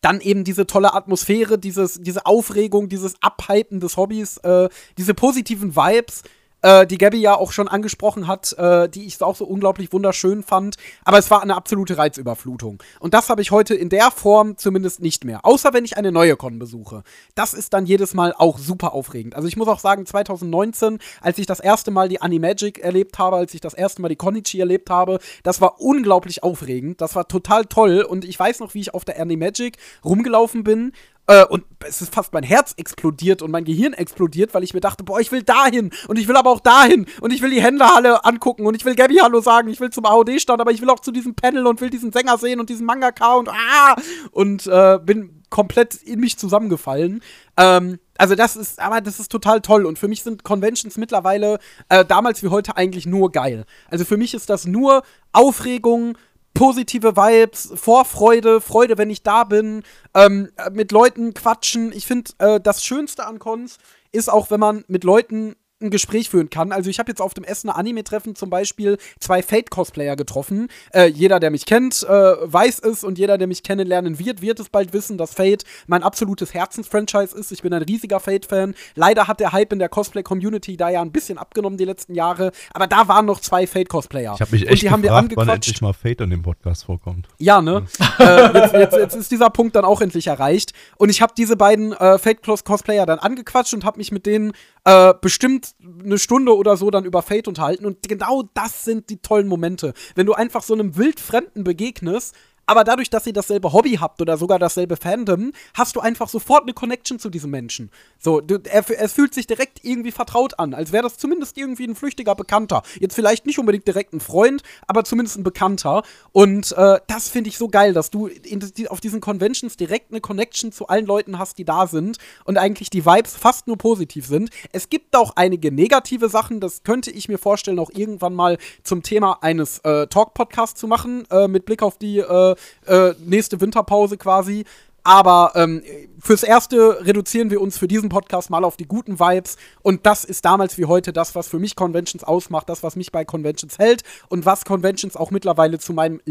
dann eben diese tolle Atmosphäre, dieses, diese Aufregung, dieses Abhypen des Hobbys, äh, diese positiven Vibes, äh, die Gabby ja auch schon angesprochen hat, äh, die ich auch so unglaublich wunderschön fand. Aber es war eine absolute Reizüberflutung. Und das habe ich heute in der Form zumindest nicht mehr. Außer wenn ich eine neue Con besuche. Das ist dann jedes Mal auch super aufregend. Also ich muss auch sagen, 2019, als ich das erste Mal die Animagic erlebt habe, als ich das erste Mal die Konichi erlebt habe, das war unglaublich aufregend. Das war total toll. Und ich weiß noch, wie ich auf der Animagic rumgelaufen bin äh, und es ist fast mein Herz explodiert und mein Gehirn explodiert, weil ich mir dachte, boah, ich will dahin und ich will aber auch dahin und ich will die Händlerhalle angucken und ich will Gabby Hallo sagen, ich will zum AOD-Stand, aber ich will auch zu diesem Panel und will diesen Sänger sehen und diesen Mangaka und ah! Und äh, bin komplett in mich zusammengefallen. Ähm, also das ist, aber das ist total toll und für mich sind Conventions mittlerweile äh, damals wie heute eigentlich nur geil. Also für mich ist das nur Aufregung, positive Vibes, Vorfreude, Freude, wenn ich da bin, ähm, mit Leuten quatschen. Ich finde, äh, das Schönste an Cons ist auch, wenn man mit Leuten ein Gespräch führen kann. Also ich habe jetzt auf dem Essener Anime-Treffen zum Beispiel zwei Fate-Cosplayer getroffen. Äh, jeder, der mich kennt, äh, weiß es und jeder, der mich kennenlernen wird, wird es bald wissen, dass Fate mein absolutes Herzensfranchise ist. Ich bin ein riesiger Fate-Fan. Leider hat der Hype in der Cosplay-Community da ja ein bisschen abgenommen die letzten Jahre, aber da waren noch zwei Fate-Cosplayer. Ich habe mich echt und die gefragt, haben wir wann endlich mal Fate in dem Podcast vorkommt. Ja, ne? äh, jetzt, jetzt, jetzt, ist dieser Punkt dann auch endlich erreicht. Und ich habe diese beiden äh, Fate-Cosplayer dann angequatscht und habe mich mit denen äh, bestimmt eine Stunde oder so dann über Fate unterhalten. Und genau das sind die tollen Momente. Wenn du einfach so einem Wildfremden begegnest, aber dadurch, dass ihr dasselbe Hobby habt oder sogar dasselbe Fandom, hast du einfach sofort eine Connection zu diesem Menschen. So, du, er, er fühlt sich direkt irgendwie vertraut an, als wäre das zumindest irgendwie ein flüchtiger Bekannter. Jetzt vielleicht nicht unbedingt direkt ein Freund, aber zumindest ein Bekannter. Und äh, das finde ich so geil, dass du in, auf diesen Conventions direkt eine Connection zu allen Leuten hast, die da sind und eigentlich die Vibes fast nur positiv sind. Es gibt auch einige negative Sachen, das könnte ich mir vorstellen, auch irgendwann mal zum Thema eines äh, Talk-Podcasts zu machen, äh, mit Blick auf die äh, äh, nächste Winterpause quasi. Aber ähm, fürs Erste reduzieren wir uns für diesen Podcast mal auf die guten Vibes. Und das ist damals wie heute das, was für mich Conventions ausmacht, das, was mich bei Conventions hält und was Conventions auch mittlerweile zu, meinem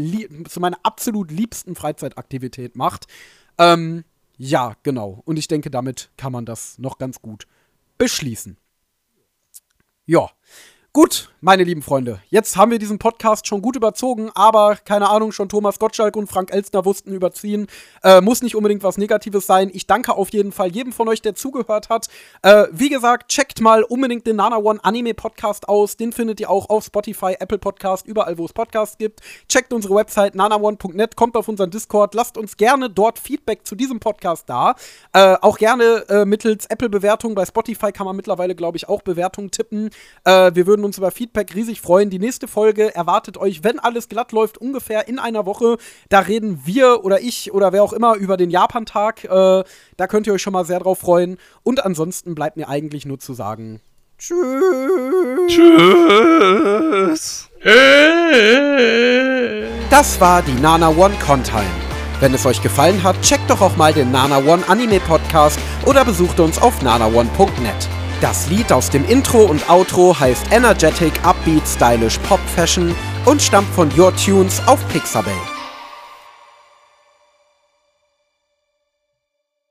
zu meiner absolut liebsten Freizeitaktivität macht. Ähm, ja, genau. Und ich denke, damit kann man das noch ganz gut beschließen. Ja. Gut, meine lieben Freunde, jetzt haben wir diesen Podcast schon gut überzogen, aber keine Ahnung, schon Thomas Gottschalk und Frank Elstner wussten überziehen. Äh, muss nicht unbedingt was Negatives sein. Ich danke auf jeden Fall jedem von euch, der zugehört hat. Äh, wie gesagt, checkt mal unbedingt den Nana One Anime Podcast aus. Den findet ihr auch auf Spotify, Apple Podcast, überall, wo es Podcasts gibt. Checkt unsere Website nanaone.net, kommt auf unseren Discord, lasst uns gerne dort Feedback zu diesem Podcast da. Äh, auch gerne äh, mittels Apple-Bewertung. Bei Spotify kann man mittlerweile, glaube ich, auch Bewertungen tippen. Äh, wir würden uns über Feedback riesig freuen. Die nächste Folge erwartet euch, wenn alles glatt läuft, ungefähr in einer Woche. Da reden wir oder ich oder wer auch immer über den Japan-Tag. Äh, da könnt ihr euch schon mal sehr drauf freuen. Und ansonsten bleibt mir eigentlich nur zu sagen. Tschüss. Tschüss. Das war die Nana One Contime. Wenn es euch gefallen hat, checkt doch auch mal den Nana One Anime Podcast oder besucht uns auf nanaone.net. Das Lied aus dem Intro und Outro heißt Energetic Upbeat Stylish Pop Fashion und stammt von Your Tunes auf Pixabay.